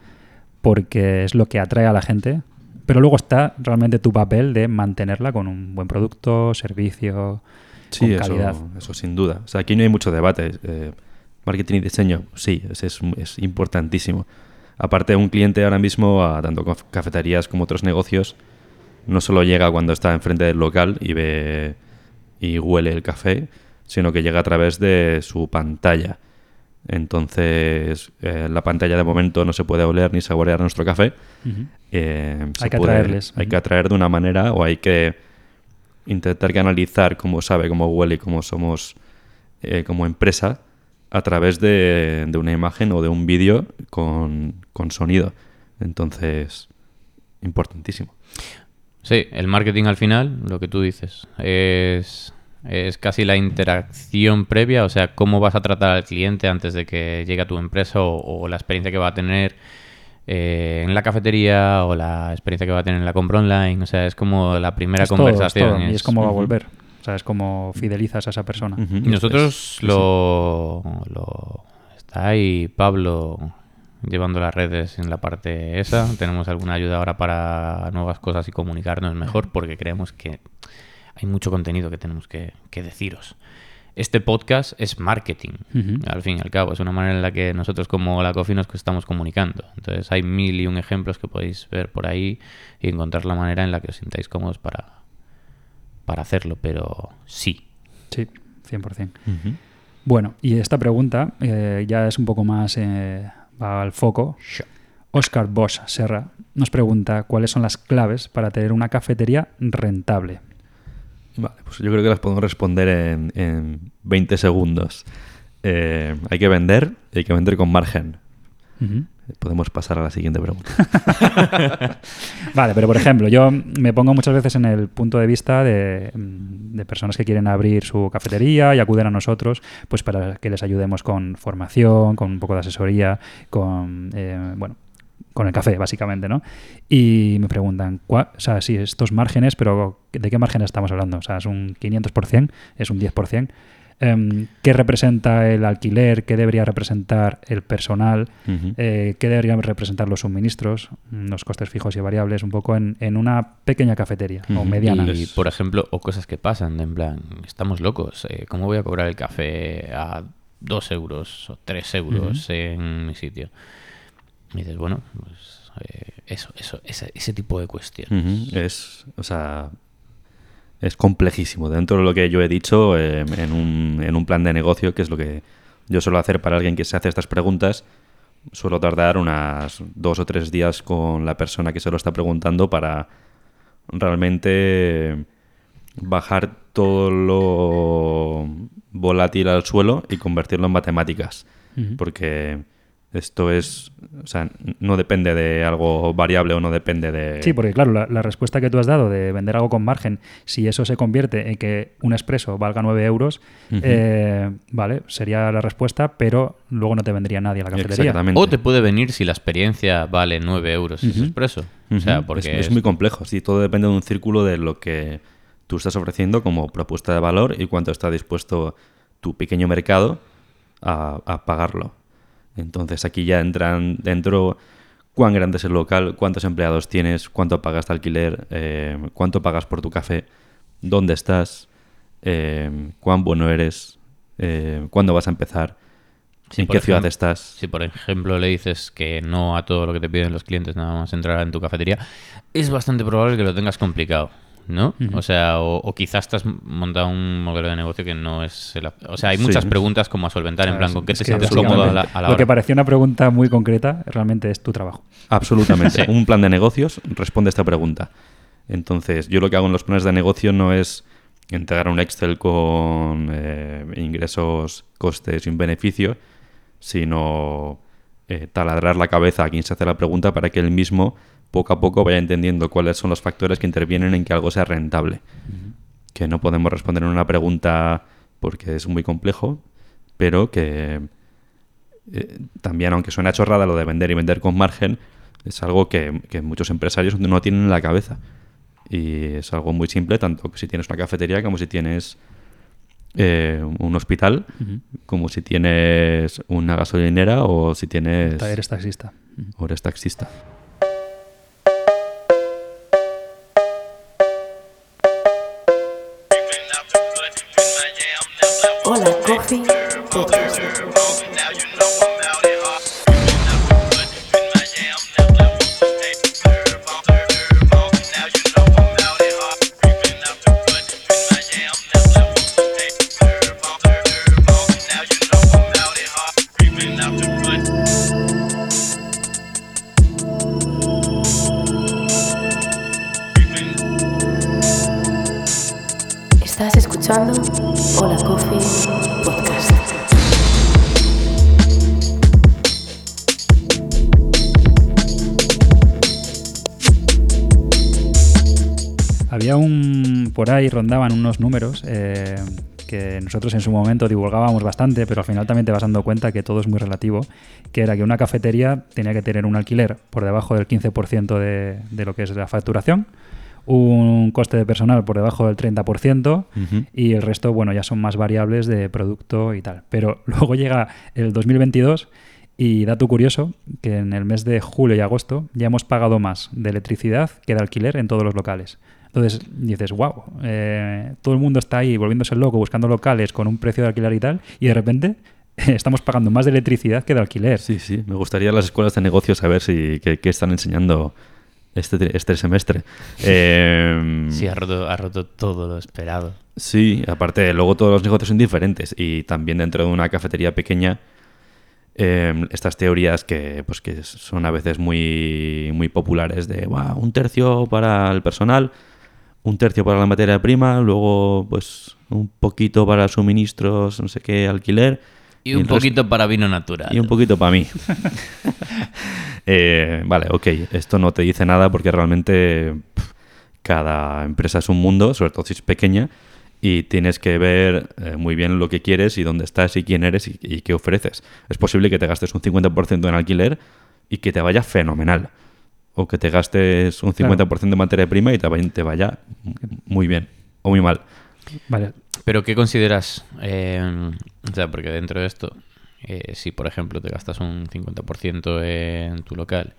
porque es lo que atrae a la gente. Pero luego está realmente tu papel de mantenerla con un buen producto, servicio, Sí, con eso, calidad. eso sin duda. O sea, aquí no hay mucho debate. Eh, marketing y diseño, sí, es, es, es importantísimo. Aparte, un cliente ahora mismo, a tanto caf- cafeterías como otros negocios, no solo llega cuando está enfrente del local y ve y huele el café, sino que llega a través de su pantalla. Entonces, eh, la pantalla de momento no se puede oler ni saborear nuestro café. Eh, Hay que puede- atraerles. Hay que atraer de una manera o hay que intentar canalizar cómo sabe, cómo huele cómo somos eh, como empresa a través de, de una imagen o de un vídeo con, con sonido. Entonces, importantísimo. Sí, el marketing al final, lo que tú dices, es, es casi la interacción previa, o sea, cómo vas a tratar al cliente antes de que llegue a tu empresa o, o la experiencia que va a tener eh, en la cafetería o la experiencia que va a tener en la compra online, o sea, es como la primera Es todo, es conversación. todo, y es como va a volver. O sea, es como fidelizas a esa persona. Y nosotros Sí, sí. lo, lo- Está ahí Pablo llevando las redes en la parte esa. Tenemos alguna ayuda ahora para nuevas cosas y comunicarnos mejor porque creemos que hay mucho contenido que tenemos que, que deciros. Este podcast es marketing, al fin y al cabo. Es una manera en la que nosotros como la Coffee nos estamos comunicando. Entonces hay mil y un ejemplos que podéis ver por ahí y encontrar la manera en la que os sintáis cómodos para, para hacerlo, pero sí. Sí, 100%. Bueno, y esta pregunta eh, ya es un poco más eh, va al foco. Oscar Bosch Serra nos pregunta cuáles son las claves para tener una cafetería rentable. Vale, pues yo creo que las podemos responder en, en 20 segundos. Eh, hay que vender, y hay que vender con margen. Podemos pasar a la siguiente pregunta. Vale, pero por ejemplo, yo me pongo muchas veces en el punto de vista de, de personas que quieren abrir su cafetería y acuden a nosotros pues para que les ayudemos con formación, con un poco de asesoría, con, eh, bueno, con el café, básicamente, ¿no? Y me preguntan, ¿cuá- o sea, sí, estos márgenes, pero ¿de qué márgenes estamos hablando? O sea, ¿es un 500%? ¿Es un 10%? Em, ¿Qué representa el alquiler? ¿Qué debería representar el personal? Eh, qué deberían representar los suministros, los costes fijos y variables, un poco en, en una pequeña cafetería o mediana. Y, por ejemplo, o cosas que pasan, en plan, estamos locos, eh, ¿cómo voy a cobrar el café a 2 euros o 3 euros en mi sitio? Y dices, bueno, pues eh, eso, eso, ese, ese tipo de cuestiones. Es, o sea, es complejísimo. Dentro de lo que yo he dicho, eh, en, un, en un plan de negocio, que es lo que yo suelo hacer para alguien que se hace estas preguntas, suelo tardar unas dos o tres días con la persona que se lo está preguntando para realmente bajar todo lo volátil al suelo y convertirlo en matemáticas. Porque esto es, o sea, no depende de algo variable o no depende de... Sí, porque claro, la, la respuesta que tú has dado de vender algo con margen, si eso se convierte en que un expreso valga 9 euros, eh, vale, sería la respuesta, pero luego no te vendría nadie a la cafetería. Exactamente. O te puede venir si la experiencia vale 9 euros ese Ujú. expreso. O sea, porque es, es muy complejo. Sí, todo depende de un círculo de lo que tú estás ofreciendo como propuesta de valor y cuánto está dispuesto tu pequeño mercado a, a pagarlo. Entonces aquí ya entran dentro cuán grande es el local, cuántos empleados tienes, cuánto pagas de alquiler, eh, cuánto pagas por tu café, dónde estás, eh, cuán bueno eres, eh, cuándo vas a empezar, en qué ciudad estás. Si por ejemplo le dices que no a todo lo que te piden los clientes, nada más entrar en tu cafetería, es bastante probable que lo tengas complicado, ¿no? O sea, o, o quizás te has montado un modelo de negocio que no es... el- o sea, hay Sí. muchas preguntas como a solventar, en plan, ¿con qué te que sientes cómodo a la, a la Lo que parecía una pregunta muy concreta, realmente es tu trabajo. Absolutamente. Sí. Un plan de negocios responde a esta pregunta. Entonces, yo lo que hago en los planes de negocio no es entregar un Excel con eh, ingresos, costes y un beneficio, sino eh, taladrar la cabeza a quien se hace la pregunta para que él mismo poco a poco vaya entendiendo cuáles son los factores que intervienen en que algo sea rentable. Que no podemos responder en una pregunta porque es muy complejo, pero que eh, también, aunque suena chorrada lo de vender y vender con margen, es algo que, que muchos empresarios no tienen en la cabeza. Y es algo muy simple, tanto si tienes una cafetería como si tienes eh, un hospital, como si tienes una gasolinera o si tienes... Eres taxista. o eres taxista. Yeah. Por ahí rondaban unos números eh, que nosotros en su momento divulgábamos bastante, pero al final también te vas dando cuenta que todo es muy relativo. Que era que una cafetería tenía que tener un alquiler por debajo del 15% de, de lo que es la facturación, un coste de personal por debajo del 30%, Ujú. y el resto, bueno, ya son más variables de producto y tal. Pero luego llega el 2022 y dato curioso, que en el mes de julio y agosto ya hemos pagado más de electricidad que de alquiler en todos los locales. Entonces dices, wow, todo el mundo está ahí volviéndose loco buscando locales con un precio de alquiler y tal, y de repente estamos pagando más de electricidad que de alquiler. Sí, sí. Me gustaría las escuelas de negocios saber si qué, qué están enseñando este, este semestre. Eh, Sí, ha roto, ha roto todo lo esperado. Sí, aparte, luego todos los negocios son diferentes y también dentro de una cafetería pequeña, eh, estas teorías que, pues, que son a veces muy, muy populares de "Buah, un tercio para el personal, un tercio para la materia prima, luego pues un poquito para suministros, no sé qué, alquiler. Y un resto- poquito para vino natural. y un poquito para mí. Eh, vale, ok. Esto no te dice nada porque realmente cada empresa es un mundo, sobre todo si es pequeña, y tienes que ver eh, muy bien lo que quieres y dónde estás y quién eres y, y qué ofreces. Es posible que te gastes un 50% en alquiler y que te vaya fenomenal. O que te gastes un 50% de materia prima y te vaya, te vaya muy bien o muy mal. Vale, Pero ¿qué consideras? Eh, o sea, porque dentro de esto, eh, si por ejemplo te gastas un 50% en tu local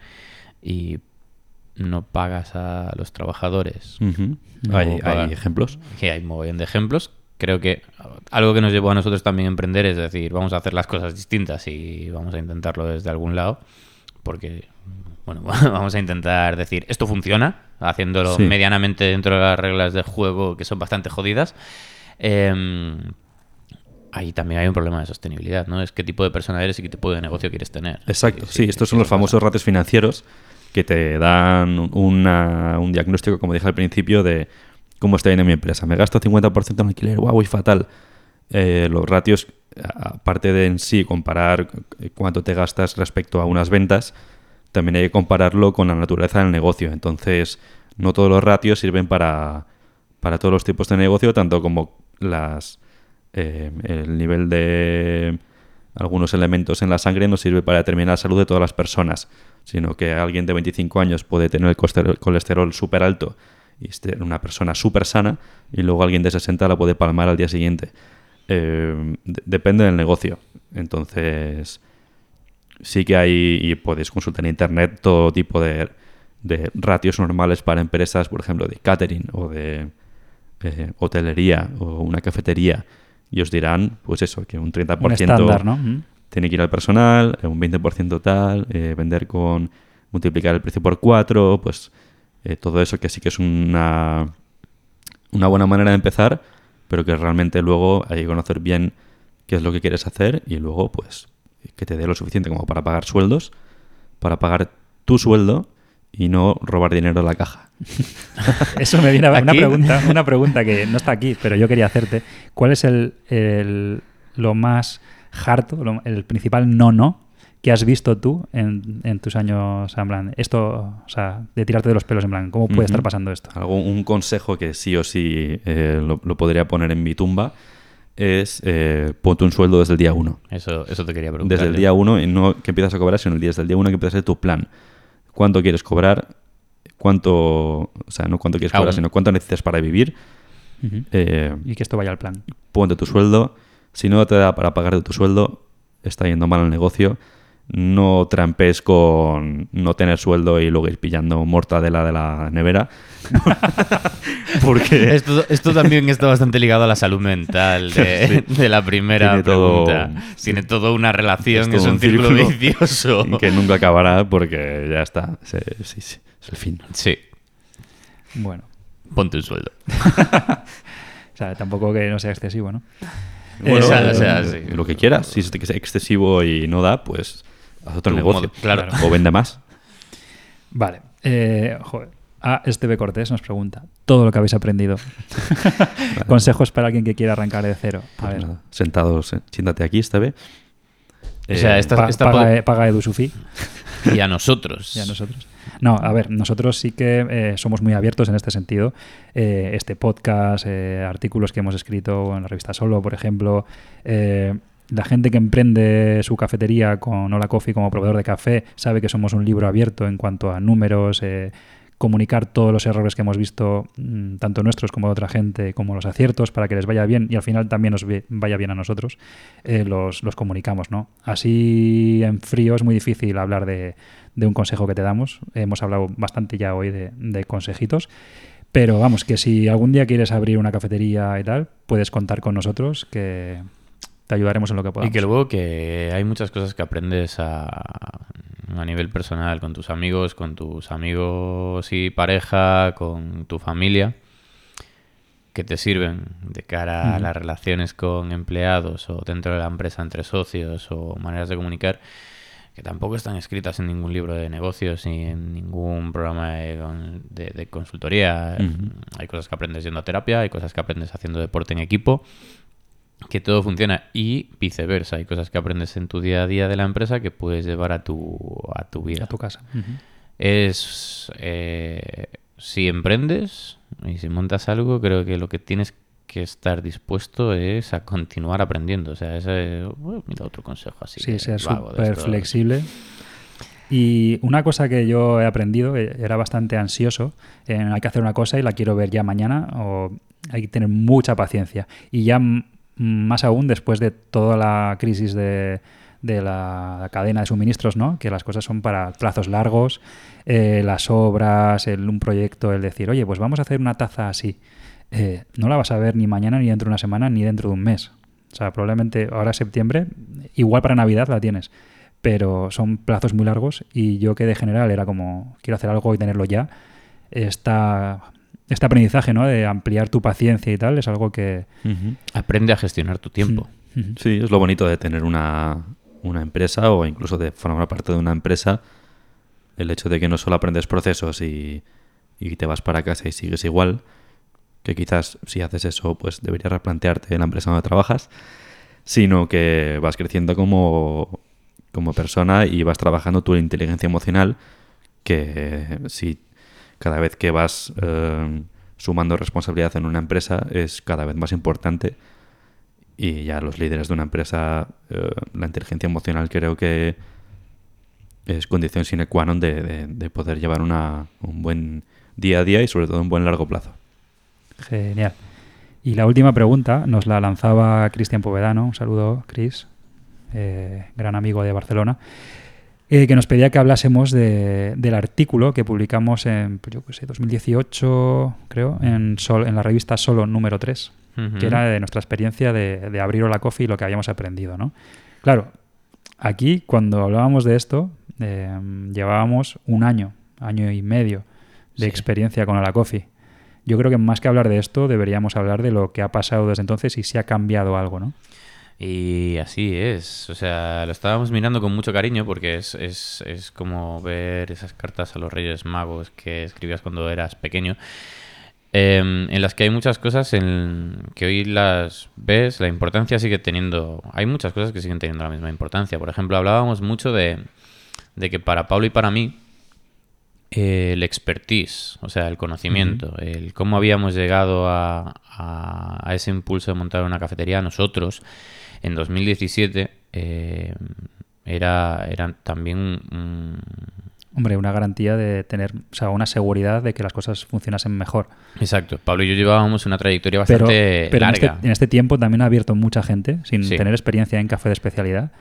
y no pagas a los trabajadores, hay ejemplos. que hay mogollón de ejemplos, creo que algo que nos llevó a nosotros también a emprender es decir, vamos a hacer las cosas distintas y vamos a intentarlo desde algún lado, porque, bueno, vamos a intentar decir, esto funciona, haciéndolo Sí. medianamente dentro de las reglas del juego que son bastante jodidas. Eh, ahí también hay un problema de sostenibilidad, ¿no? Es qué tipo de persona eres y qué tipo de negocio quieres tener. Exacto, sí, estos son los famosos ratios financieros que te dan una- un diagnóstico, como dije al principio, de cómo está yendo mi empresa. Me gasto 50% en alquiler, wow, voy fatal. Eh, los ratios, aparte de en sí comparar cuánto te gastas respecto a unas ventas, también hay que compararlo con la naturaleza del negocio. Entonces, no todos los ratios sirven para, para todos los tipos de negocio, tanto como las eh, el nivel de algunos elementos en la sangre no sirve para determinar la salud de todas las personas, sino que alguien de 25 años puede tener el colesterol- súper alto y ser una persona súper sana, y luego alguien de 60 la puede palmar al día siguiente. Eh, de- depende del negocio. Entonces, sí que hay, y podéis consultar en internet todo tipo de, de ratios normales para empresas, por ejemplo, de catering o de eh, hotelería o una cafetería, y os dirán, pues eso, que un 30% un estándar, ¿no? Mm. tiene que ir al personal, eh, un 20% tal, eh, vender con multiplicar el precio por 4, pues eh, todo eso que sí que es una, una buena manera de empezar, pero que realmente luego hay que conocer bien qué es lo que quieres hacer y luego pues que te dé lo suficiente como para pagar sueldos, para pagar tu sueldo y no robar dinero a la caja. Eso me viene a una pregunta, una pregunta que no está aquí, pero yo quería hacerte. ¿Cuál es el, el- lo más harto, lo- el principal no-no que has visto tú en, en tus años, en plan, esto, o sea, de tirarte de los pelos, en plan, ¿cómo puede estar Ujú. pasando esto? Algo, un consejo que sí o sí eh, lo, lo podría poner en mi tumba es eh, ponte un sueldo desde el día uno. Eso, eso te quería preguntar. Desde el día uno, y no que empiezas a cobrar, sino el día desde el día uno que empiezas a hacer tu plan. ¿Cuánto quieres cobrar? ¿Cuánto, o sea, no cuánto quieres cobrar, sino cuánto necesitas para vivir? Eh, Y que esto vaya al plan. ponte tu sueldo. Si no te da para pagar tu sueldo, está yendo mal el negocio. No trampes con no tener sueldo y luego ir pillando mortadela de la nevera. Porque Esto, esto también está bastante ligado a la salud mental de, de la primera Tiene todo- pregunta. Tiene toda una relación, Es es, todo un un círculo, círculo vicioso. que nunca acabará porque ya está. Se- sí, sí, es el fin. Sí, Bueno, ponte un sueldo. o sea, tampoco que no sea excesivo, ¿no? Bueno, Eh, o sea, o sea, sí. Lo que quieras. Si es que es excesivo y no da, pues haz otro negocio. modo- claro. O vende más. Vale. Eh, joder. A Esteve Cortés nos pregunta todo lo que habéis aprendido. Consejos para alguien que quiera arrancar de cero. A Pues ver, nada, sentados, eh, siéntate aquí esta vez. O sea, Eh, esta- pa- esta paga, eh, paga Edu Sufi Y a nosotros. y a nosotros. No, a ver, nosotros sí que eh, somos muy abiertos en este sentido. Eh, este podcast, eh, artículos que hemos escrito en la revista Solo, por ejemplo, eh, la gente que emprende su cafetería con Hola Coffee como proveedor de café sabe que somos un libro abierto en cuanto a números, eh, comunicar todos los errores que hemos visto, mm, tanto nuestros como de otra gente, como los aciertos, para que les vaya bien y al final también nos vaya bien a nosotros, eh, los, los comunicamos, ¿no? Así en frío es muy difícil hablar de, de un consejo que te damos. Hemos hablado bastante ya hoy de, de consejitos. Pero vamos, que si algún día quieres abrir una cafetería y tal, puedes contar con nosotros, que te ayudaremos en lo que podamos. Y que luego que hay muchas cosas que aprendes a, a nivel personal, con tus amigos, con tus amigos y pareja, con tu familia, que te sirven de cara a las relaciones con empleados o dentro de la empresa entre socios o maneras de comunicar, que tampoco están escritas en ningún libro de negocios ni en ningún programa de, de- de consultoría. Hay cosas que aprendes yendo a terapia, hay cosas que aprendes haciendo deporte en equipo, que todo funciona y viceversa. Hay cosas que aprendes en tu día a día de la empresa que puedes llevar a tu, a tu vida. A tu casa. Es eh, si emprendes y si montas algo, creo que lo que tienes que estar dispuesto es a continuar aprendiendo. O sea, ese bueno, mira otro consejo así. Sí, de súper flexible. Y una cosa que yo he aprendido, eh, era bastante ansioso, en hay que hacer una cosa y la quiero ver ya mañana, o hay que tener mucha paciencia. Y ya más aún después de toda la crisis de, de la cadena de suministros, ¿no? que las cosas son para plazos largos, eh, las obras, el, un proyecto, el decir, oye, pues vamos a hacer una taza así. Eh, no la vas a ver ni mañana, ni dentro de una semana, ni dentro de un mes. O sea, probablemente ahora septiembre, igual para Navidad la tienes, pero son plazos muy largos y yo que de general era como, quiero hacer algo y tenerlo ya, esta, este aprendizaje ¿no? de ampliar tu paciencia y tal es algo que... Aprende a gestionar tu tiempo. Ujú. Sí, es lo bonito de tener una, una empresa o incluso de formar parte de una empresa. El hecho de que no solo aprendes procesos y, y te vas para casa y sigues igual, que quizás si haces eso, pues deberías replantearte la empresa donde trabajas, sino que vas creciendo como, como persona y vas trabajando tu inteligencia emocional, que si cada vez que vas eh, sumando responsabilidad en una empresa es cada vez más importante y ya los líderes de una empresa, eh, la inteligencia emocional creo que es condición sine qua non de, de- de poder llevar una, un buen día a día y sobre todo un buen largo plazo. Genial. Y la última pregunta nos la lanzaba Cristian Povedano, un saludo, Cris, eh, gran amigo de Barcelona, eh, que nos pedía que hablásemos de- del artículo que publicamos en, pues yo qué sé, 2018, creo, en, Sol, en la revista Solo número 3, Ujú. que era de nuestra experiencia de, de abrir Hola Coffee y lo que habíamos aprendido, ¿no? Claro, aquí cuando hablábamos de esto, eh, llevábamos un año, año y medio de Sí. experiencia con Hola Coffee. Yo creo que más que hablar de esto, deberíamos hablar de lo que ha pasado desde entonces y si ha cambiado algo, ¿no? Y así es, o sea, lo estábamos mirando con mucho cariño porque es, es, es como ver esas cartas a los Reyes Magos que escribías cuando eras pequeño, em, en las que hay muchas cosas en que hoy las ves, la importancia sigue teniendo, hay muchas cosas que siguen teniendo la misma importancia. Por ejemplo, hablábamos mucho de, de que para Pablo y para mí eh, el expertise, o sea, el conocimiento, el cómo habíamos llegado a, a- a ese impulso de montar una cafetería nosotros en 2017 eh, era, era también un- Hombre, una garantía de tener, o sea, una seguridad de que las cosas funcionasen mejor. Exacto, Pablo y yo llevábamos una trayectoria bastante pero en, larga. este, en este tiempo también ha abierto mucha gente sin Sí. tener experiencia en café de especialidad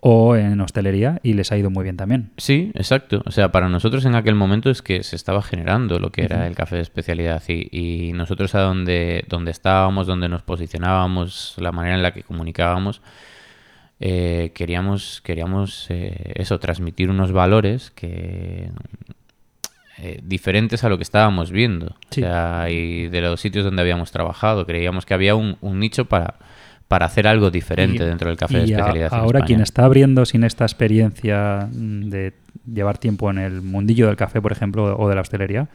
o en hostelería y les ha ido muy bien también. Sí, exacto. O sea, para nosotros en aquel momento es que se estaba generando lo que era el café de especialidad y, y nosotros a donde, donde estábamos, donde nos posicionábamos, la manera en la que comunicábamos, eh, queríamos, queríamos eh, eso, transmitir unos valores que eh, diferentes a lo que estábamos viendo. Sí. O sea, y de los sitios donde habíamos trabajado, creíamos que había un, un nicho para, para hacer algo diferente Y- dentro del café de a- especialidad. en ahora quien está abriendo sin esta experiencia mm, de llevar tiempo en el mundillo del café, por ejemplo, o de la hostelería,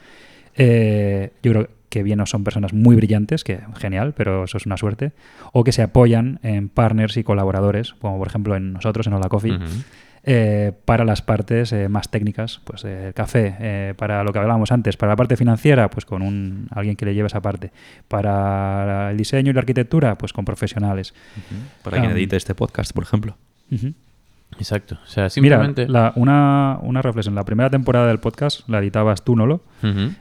eh, yo creo que bien o son personas muy brillantes, que genial, pero eso es una suerte, o que se apoyan en partners y colaboradores, como por ejemplo en nosotros, en Hola Coffee. Eh, para las partes eh, más técnicas, pues el café, eh, para lo que hablábamos antes, para la parte financiera, pues con un alguien que le lleve esa parte, para el diseño y la arquitectura, pues con profesionales. Para quien Ah. edite este podcast, por ejemplo. Exacto. O sea, Mira, simplemente... la- una, una reflexión. La primera temporada del podcast la editabas tú, Nolo, Ujú.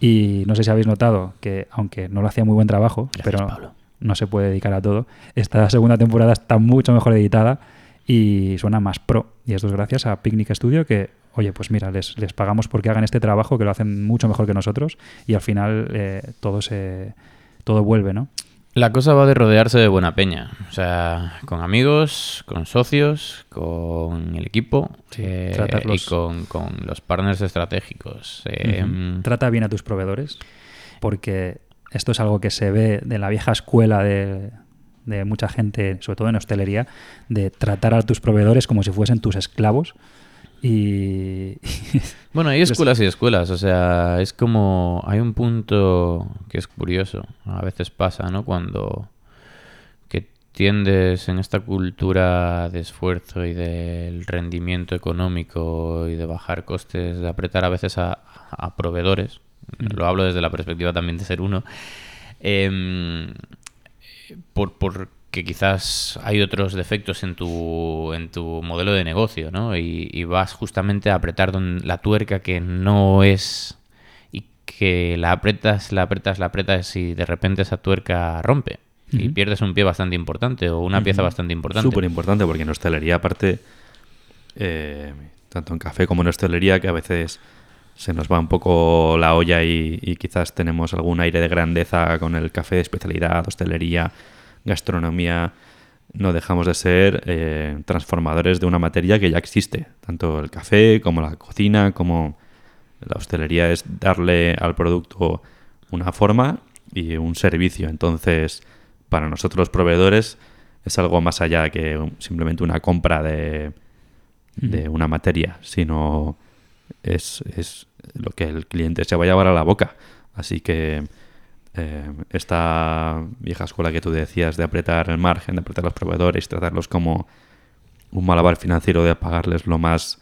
y no sé si habéis notado que, aunque no lo hacía muy buen trabajo, Gracias, pero Pablo. no se puede dedicar a todo, esta segunda temporada está mucho mejor editada y suena más pro. Y esto es gracias a Picnic Studio que, oye, pues mira, les, les pagamos porque hagan este trabajo, que lo hacen mucho mejor que nosotros, y al final eh, todo se todo vuelve, ¿no? La cosa va de rodearse de buena peña. O sea, con amigos, con socios, con el equipo Sí, eh, y con, con los partners estratégicos. Eh, Ujú. Trata bien a tus proveedores, porque esto es algo que se ve de la vieja escuela de, de mucha gente, sobre todo en hostelería, de tratar a tus proveedores como si fuesen tus esclavos. Y, Bueno, hay escuelas y escuelas, o sea, es como, hay un punto que es curioso, a veces pasa, ¿no? Cuando que tiendes en esta cultura de esfuerzo y del rendimiento económico y de bajar costes, de apretar a veces a, a proveedores, lo hablo desde la perspectiva también de ser uno, em, por, porque quizás hay otros defectos en tu, en tu modelo de negocio, ¿no? Y, y vas justamente a apretar don- la tuerca que no es y que la apretas, la apretas, la apretas y de repente esa tuerca rompe y pierdes un pie bastante importante o una pieza bastante importante. Súper importante porque en hostelería, aparte, eh, tanto en café como en hostelería, que a veces se nos va un poco la olla y, y quizás tenemos algún aire de grandeza con el café de especialidad, hostelería, gastronomía. No dejamos de ser eh, transformadores de una materia que ya existe, tanto el café como la cocina, como la hostelería es darle al producto una forma y un servicio. Entonces, para nosotros los proveedores es algo más allá que simplemente una compra de, de una materia, sino es, es lo que el cliente se va a llevar a la boca. Así que eh, esta vieja escuela que tú decías de apretar el margen, de apretar los proveedores, tratarlos como un malabar financiero de pagarles lo más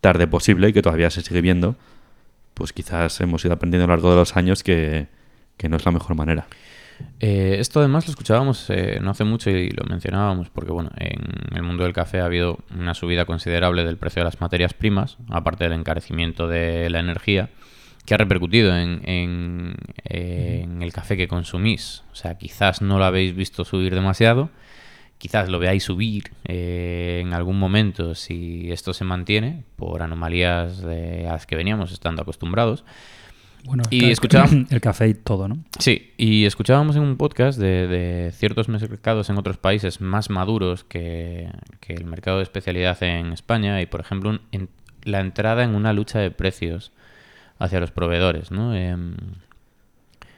tarde posible, que todavía se sigue viendo, pues quizás hemos ido aprendiendo a lo largo de los años que, que no es la mejor manera. Eh, esto además lo escuchábamos eh, no hace mucho y lo mencionábamos porque bueno, en el mundo del café ha habido una subida considerable del precio de las materias primas, aparte del encarecimiento de la energía, que ha repercutido en, el café que consumís. O sea, quizás no lo habéis visto subir demasiado, quizás lo veáis subir eh, en algún momento si esto se mantiene por anomalías de, a las que veníamos estando acostumbrados. Bueno, Y escuchaba- el café y todo, ¿no? Sí, y escuchábamos en un podcast de, de ciertos mercados en otros países más maduros que, que el mercado de especialidad en España y, por ejemplo, un- en- la entrada en una lucha de precios hacia los proveedores, ¿no? Em,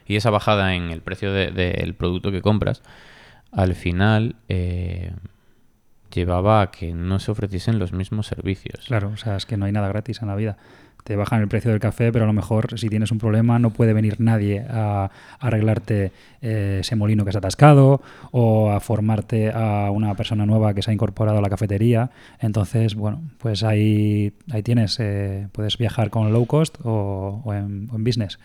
y esa bajada en el precio de- del producto que compras, al final eh, llevaba a que no se ofreciesen los mismos servicios. Claro, o sea, es que no hay nada gratis en la vida. Te bajan el precio del café, pero a lo mejor si tienes un problema no puede venir nadie a arreglarte eh, ese molino que se ha atascado o a formarte a una persona nueva que se ha incorporado a la cafetería. Entonces, bueno, pues ahí, ahí tienes, eh, puedes viajar con low cost o, en business.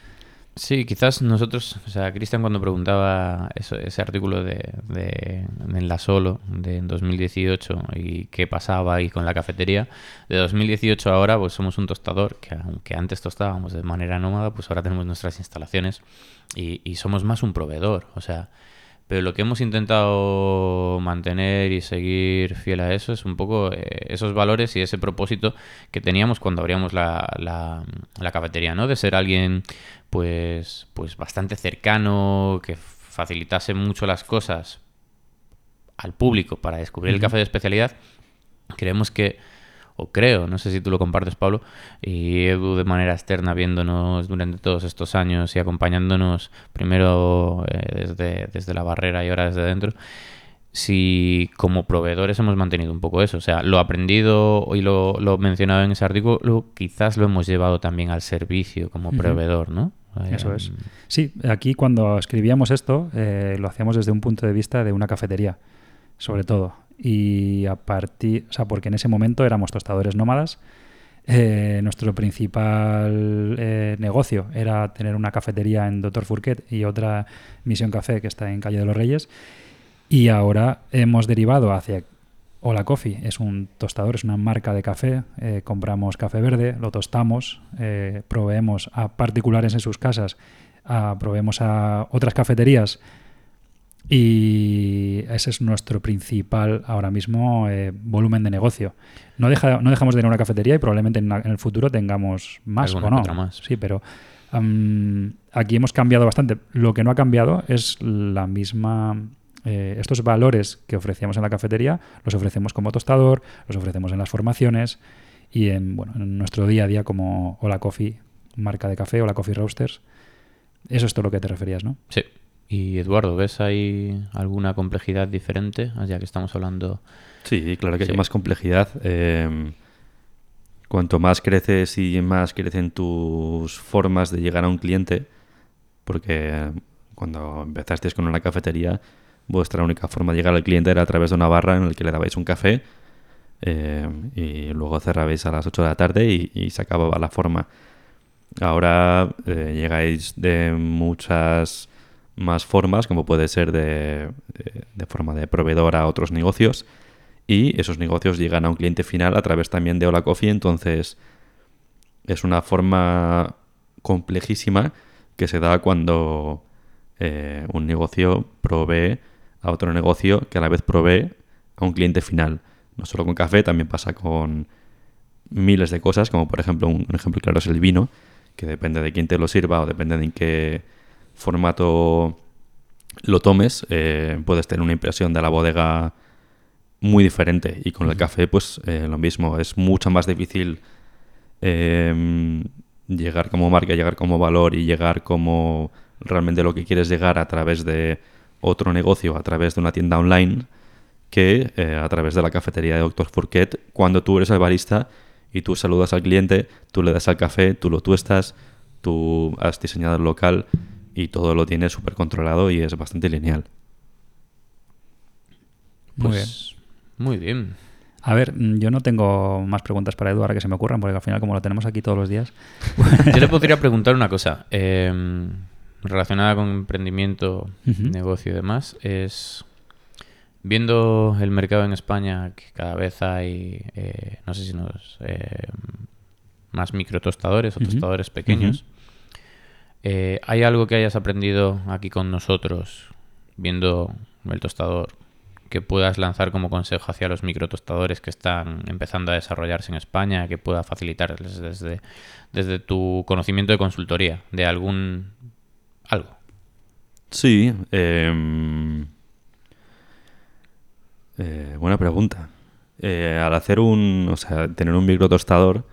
Sí, quizás nosotros, o sea, Cristian cuando preguntaba ese artículo de, de, en la Solo de en 2018 y qué pasaba ahí con la cafetería, de 2018 a ahora pues somos un tostador, que aunque antes tostábamos de manera nómada, pues ahora tenemos nuestras instalaciones y, y somos más un proveedor, o sea, pero lo que hemos intentado mantener y seguir fiel a eso es un poco eh, esos valores y ese propósito que teníamos cuando abríamos la, la, la cafetería, ¿no? De ser alguien pues, pues bastante cercano, que facilitase mucho las cosas al público para descubrir el café de especialidad. Creemos que, o creo, no sé si tú lo compartes, Pablo, y Edu de manera externa viéndonos durante todos estos años y acompañándonos primero eh, desde, desde la barrera y ahora desde dentro, si como proveedores hemos mantenido un poco eso. O sea, lo aprendido y lo, lo mencionado en ese artículo, quizás lo hemos llevado también al servicio como proveedor, ¿no? Eso Eh, es. Sí, aquí cuando escribíamos esto eh, lo hacíamos desde un punto de vista de una cafetería, sobre todo. Y a partir, o sea, porque en ese momento éramos tostadores nómadas. eh, nuestro principal eh, negocio era tener una cafetería en Doctor Fourquet y otra Misión Café que está en Calle de los Reyes. Y ahora hemos derivado hacia Hola Coffee. Es un tostador, es una marca de café. Eh, compramos café verde, lo tostamos, proveemos a particulares en sus casas, a- proveemos a otras cafeterías y ese es nuestro principal ahora mismo eh, volumen de negocio. No, deja, no dejamos de tener una cafetería y probablemente en, la- en el futuro tengamos más Alguna o no. otra más. Sí, pero Am, aquí hemos cambiado bastante. Lo que no ha cambiado es la misma. eh, estos valores que ofrecíamos en la cafetería los ofrecemos como tostador, los ofrecemos en las formaciones y en, bueno, en nuestro día a día como Hola Coffee, marca de café, Hola Coffee Roasters. Eso es todo lo que te referías, ¿no? Sí. Y Eduardo, ¿ves ahí alguna complejidad diferente? Ah, Ya que estamos hablando. Sí, claro que Sí. hay más complejidad. Eh, cuanto más creces y más crecen tus formas de llegar a un cliente, porque cuando empezasteis con una cafetería, vuestra única forma de llegar al cliente era a través de una barra en la que le dabais un café eh, y luego cerrabais a las 8 de la tarde y, y se acababa la forma. Ahora eh, llegáis de muchas más formas, como puede ser de, de- forma de proveedor a otros negocios, y esos negocios llegan a un cliente final a través también de Hola Coffee, entonces es una forma complejísima que se da cuando eh, un negocio provee a otro negocio que a la vez provee a un cliente final. No solo con café, también pasa con miles de cosas, como por ejemplo, un ejemplo claro es el vino, que depende de quién te lo sirva o depende de en qué formato lo tomes, eh, puedes tener una impresión de la bodega muy diferente. Y con el café, pues eh, lo mismo, es mucho más difícil eh, llegar como marca, llegar como valor y llegar como realmente lo que quieres llegar a través de otro negocio, a través de una tienda online, que eh, a través de la cafetería de Dr. Fourquet, cuando tú eres el barista y tú saludas al cliente, tú le das al café, tú lo tuestas, tú has diseñado el local y todo lo tienes súper controlado y es bastante lineal. Muy Pues, Muy bien. A ver, mm, yo no tengo más preguntas para Edu ahora que se me ocurran, porque al final, como lo tenemos aquí todos los días. Yo le podría preguntar una cosa eh, relacionada con emprendimiento, negocio y demás. Es viendo el mercado en España que cada vez hay, eh, no sé si nos, eh, más microtostadores o tostadores pequeños. Eh, ¿Hay algo que hayas aprendido aquí con nosotros viendo el tostador que puedas lanzar como consejo hacia los microtostadores que están empezando a desarrollarse en España, que pueda facilitarles desde, desde tu conocimiento de consultoría, de algún algo? Sí, em, eh, buena pregunta. Eh, al hacer un, o sea, tener un microtostador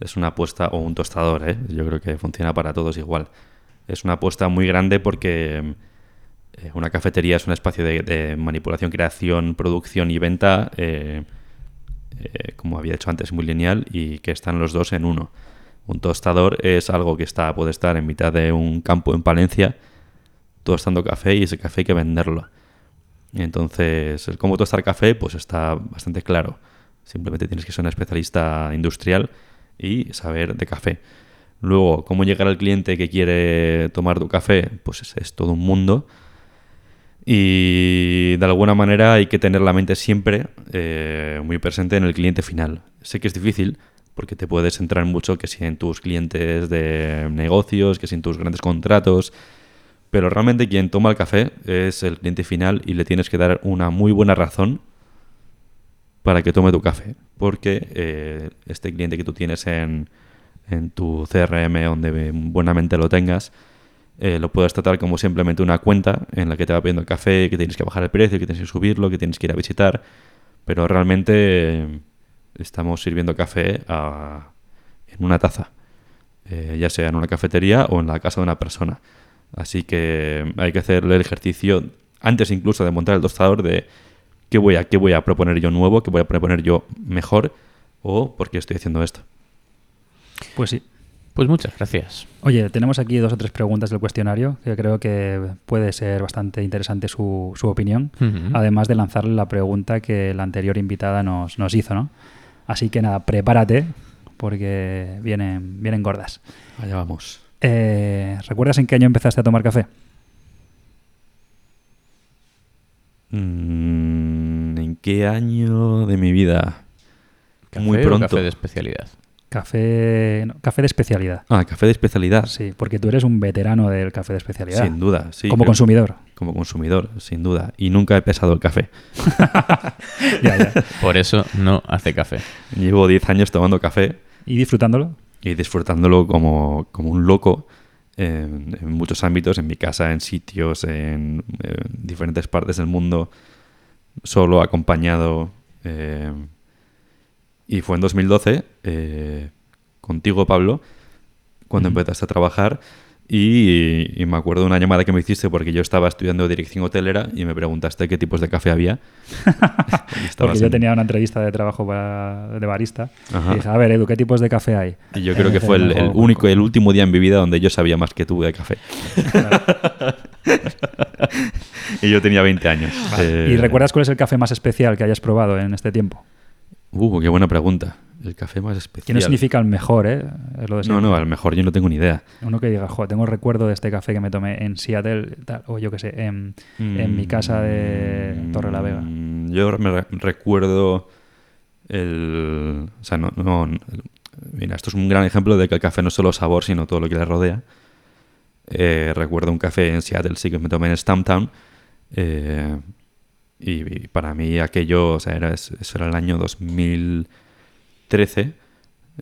es una apuesta, o un tostador, ¿eh? yo creo que funciona para todos igual. Es una apuesta muy grande porque eh, una cafetería es un espacio de, de manipulación, creación, producción y venta, eh, eh, como había dicho antes, muy lineal y que están los dos en uno. Un tostador es algo que está, puede estar en mitad de un campo en Palencia, tostando café y ese café hay que venderlo. Entonces, el cómo tostar café, pues está bastante claro. Simplemente tienes que ser un especialista industrial y saber de café. Luego, cómo llegar al cliente que quiere tomar tu café, pues es, todo un mundo. Y de alguna manera hay que tener la mente siempre eh, muy presente en el cliente final. Sé que es difícil porque te puedes centrar mucho que si en tus clientes de negocios, que si en tus grandes contratos, pero realmente quien toma el café es el cliente final y le tienes que dar una muy buena razón para que tome tu café. Porque eh, este cliente que tú tienes en, en tu CRM, donde buenamente lo tengas, eh, lo puedes tratar como simplemente una cuenta en la que te va pidiendo café, que tienes que bajar el precio, que tienes que subirlo, que tienes que ir a visitar. Pero realmente eh, estamos sirviendo café a- en una taza, eh, ya sea en una cafetería o en la casa de una persona. Así que hay que hacerle el ejercicio antes incluso de montar el tostador de qué voy a, qué voy a proponer yo nuevo, qué voy a proponer yo mejor o por qué estoy haciendo esto. Pues sí. Pues muchas gracias. Oye, tenemos aquí dos o tres preguntas del cuestionario que creo que puede ser bastante interesante su, su opinión, además de lanzarle la pregunta que la anterior invitada nos, nos hizo, ¿no? Así que nada, prepárate porque vienen, vienen gordas. Allá vamos. Eh, ¿Recuerdas en qué año empezaste a tomar café? Mm, ¿En qué año de mi vida? ¿Café Muy o pronto. café de especialidad. Café, no, café de especialidad. Ah, café de especialidad. Sí, porque tú eres un veterano del café de especialidad. Sin duda, sí. Como consumidor. Como consumidor, sin duda. Y nunca he pesado el café. Ya, ya. Por eso no hace café. Llevo 10 años tomando café ¿Y disfrutándolo? y disfrutándolo como, como un loco. en, en muchos ámbitos, en mi casa, en sitios, en, diferentes partes del mundo, solo, acompañado. eh, y fue en 2012, eh, contigo, Pablo, cuando empezaste a trabajar. Y, y me acuerdo de una llamada que me hiciste porque yo estaba estudiando dirección hotelera y me preguntaste qué tipos de café había. Porque yo en- tenía una entrevista de trabajo para- de barista. Ajá. Y dije, a ver, Edu, ¿qué tipos de café hay? Y yo creo que Eh, fue el, el único, el último día en mi vida donde yo sabía más que tú de café. y yo tenía 20 años. Eh, ¿Y recuerdas cuál es el café más especial que hayas probado en este tiempo? Uh, qué buena pregunta. El café más especial. Que no significa el mejor, ¿eh? Es lo de No, no, a lo mejor yo no tengo ni idea. Uno que diga, joder, tengo recuerdo de este café que me tomé en Seattle, tal, o yo qué sé, en, en mi casa de Torre la Vega. Mm, Yo me re- recuerdo el... O sea, no, no- Mira, esto es un gran ejemplo de que el café no es solo sabor, sino todo lo que le rodea. Eh, recuerdo un café en Seattle, sí que me tomé en Stumptown. eh, y, y para mí aquello, o sea, era, eso era el año 2013.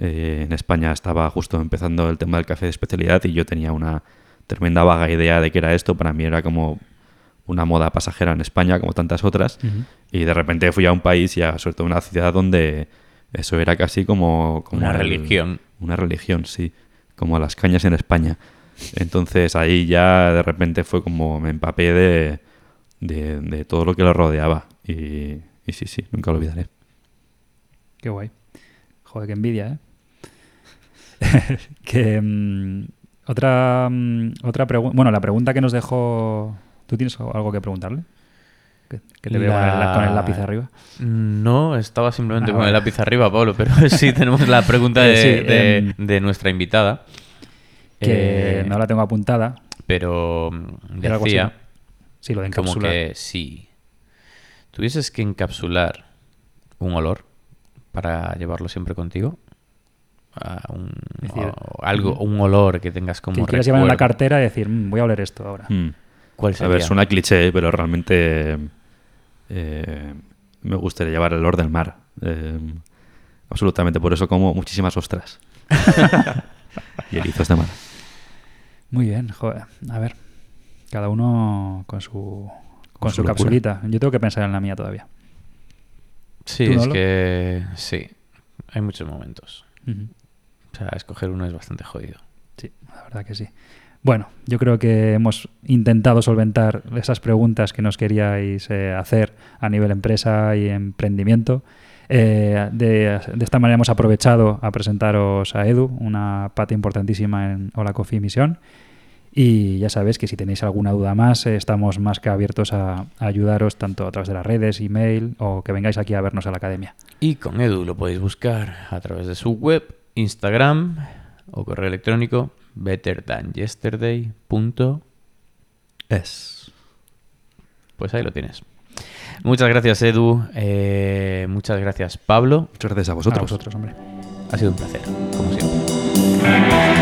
Eh, en España estaba justo empezando el tema del café de especialidad y yo tenía una tremenda vaga idea de qué era esto. Para mí era como una moda pasajera en España, como tantas otras. Y de repente fui a un país y a, sobre todo a una ciudad donde eso era casi como... como Una el- religión. Una religión, sí. Como las cañas en España. Entonces ahí ya de repente fue como me empapé de, de, de todo lo que lo rodeaba. Y, y sí, sí, nunca lo olvidaré. Qué guay. Joder, qué envidia, ¿eh? que mm, otra mm, otra pregunta. Bueno, la pregunta que nos dejó. ¿Tú tienes algo que preguntarle? Que, que te veo con el, La- con el lápiz arriba. No, estaba simplemente Ah, con el lápiz arriba, Pablo, pero sí tenemos la pregunta Eh, de, sí, de- em, de nuestra invitada. Que Eh, no la tengo apuntada. Pero mm, decía. Sí, lo de como encapsular. que si tuvieses que encapsular un olor para llevarlo siempre contigo, a un, Es decir, o algo, un olor que tengas como que quieras llevar en la cartera y decir, "Mm, voy a oler esto ahora. ¿Cuál A ver, suena cliché, pero realmente eh, me gustaría llevar el olor del mar. Eh, absolutamente, por eso como muchísimas ostras. y erizos de mar. Muy bien, joder. A ver, cada uno con su, con su capsulita. Yo tengo que pensar en la mía todavía. Sí, ¿Tú, es que sí, hay muchos momentos. O sea, escoger uno es bastante jodido. Sí, la verdad que sí. Bueno, yo creo que hemos intentado solventar esas preguntas que nos queríais eh, hacer a nivel empresa y emprendimiento. Eh, de, de esta manera hemos aprovechado a presentaros a Edu, una pata importantísima en Hola Coffee Misión. Y ya sabéis que si tenéis alguna duda más, eh, estamos más que abiertos a, a ayudaros tanto a través de las redes, email o que vengáis aquí a vernos a la academia. Y con Edu lo podéis buscar a través de su web, Instagram o correo electrónico betterthanyesterday.es. Pues ahí lo tienes. Muchas gracias, Edu. Eh, muchas gracias, Pablo. Muchas gracias a A vosotros. vosotros, hombre. Ha sido un placer, como siempre.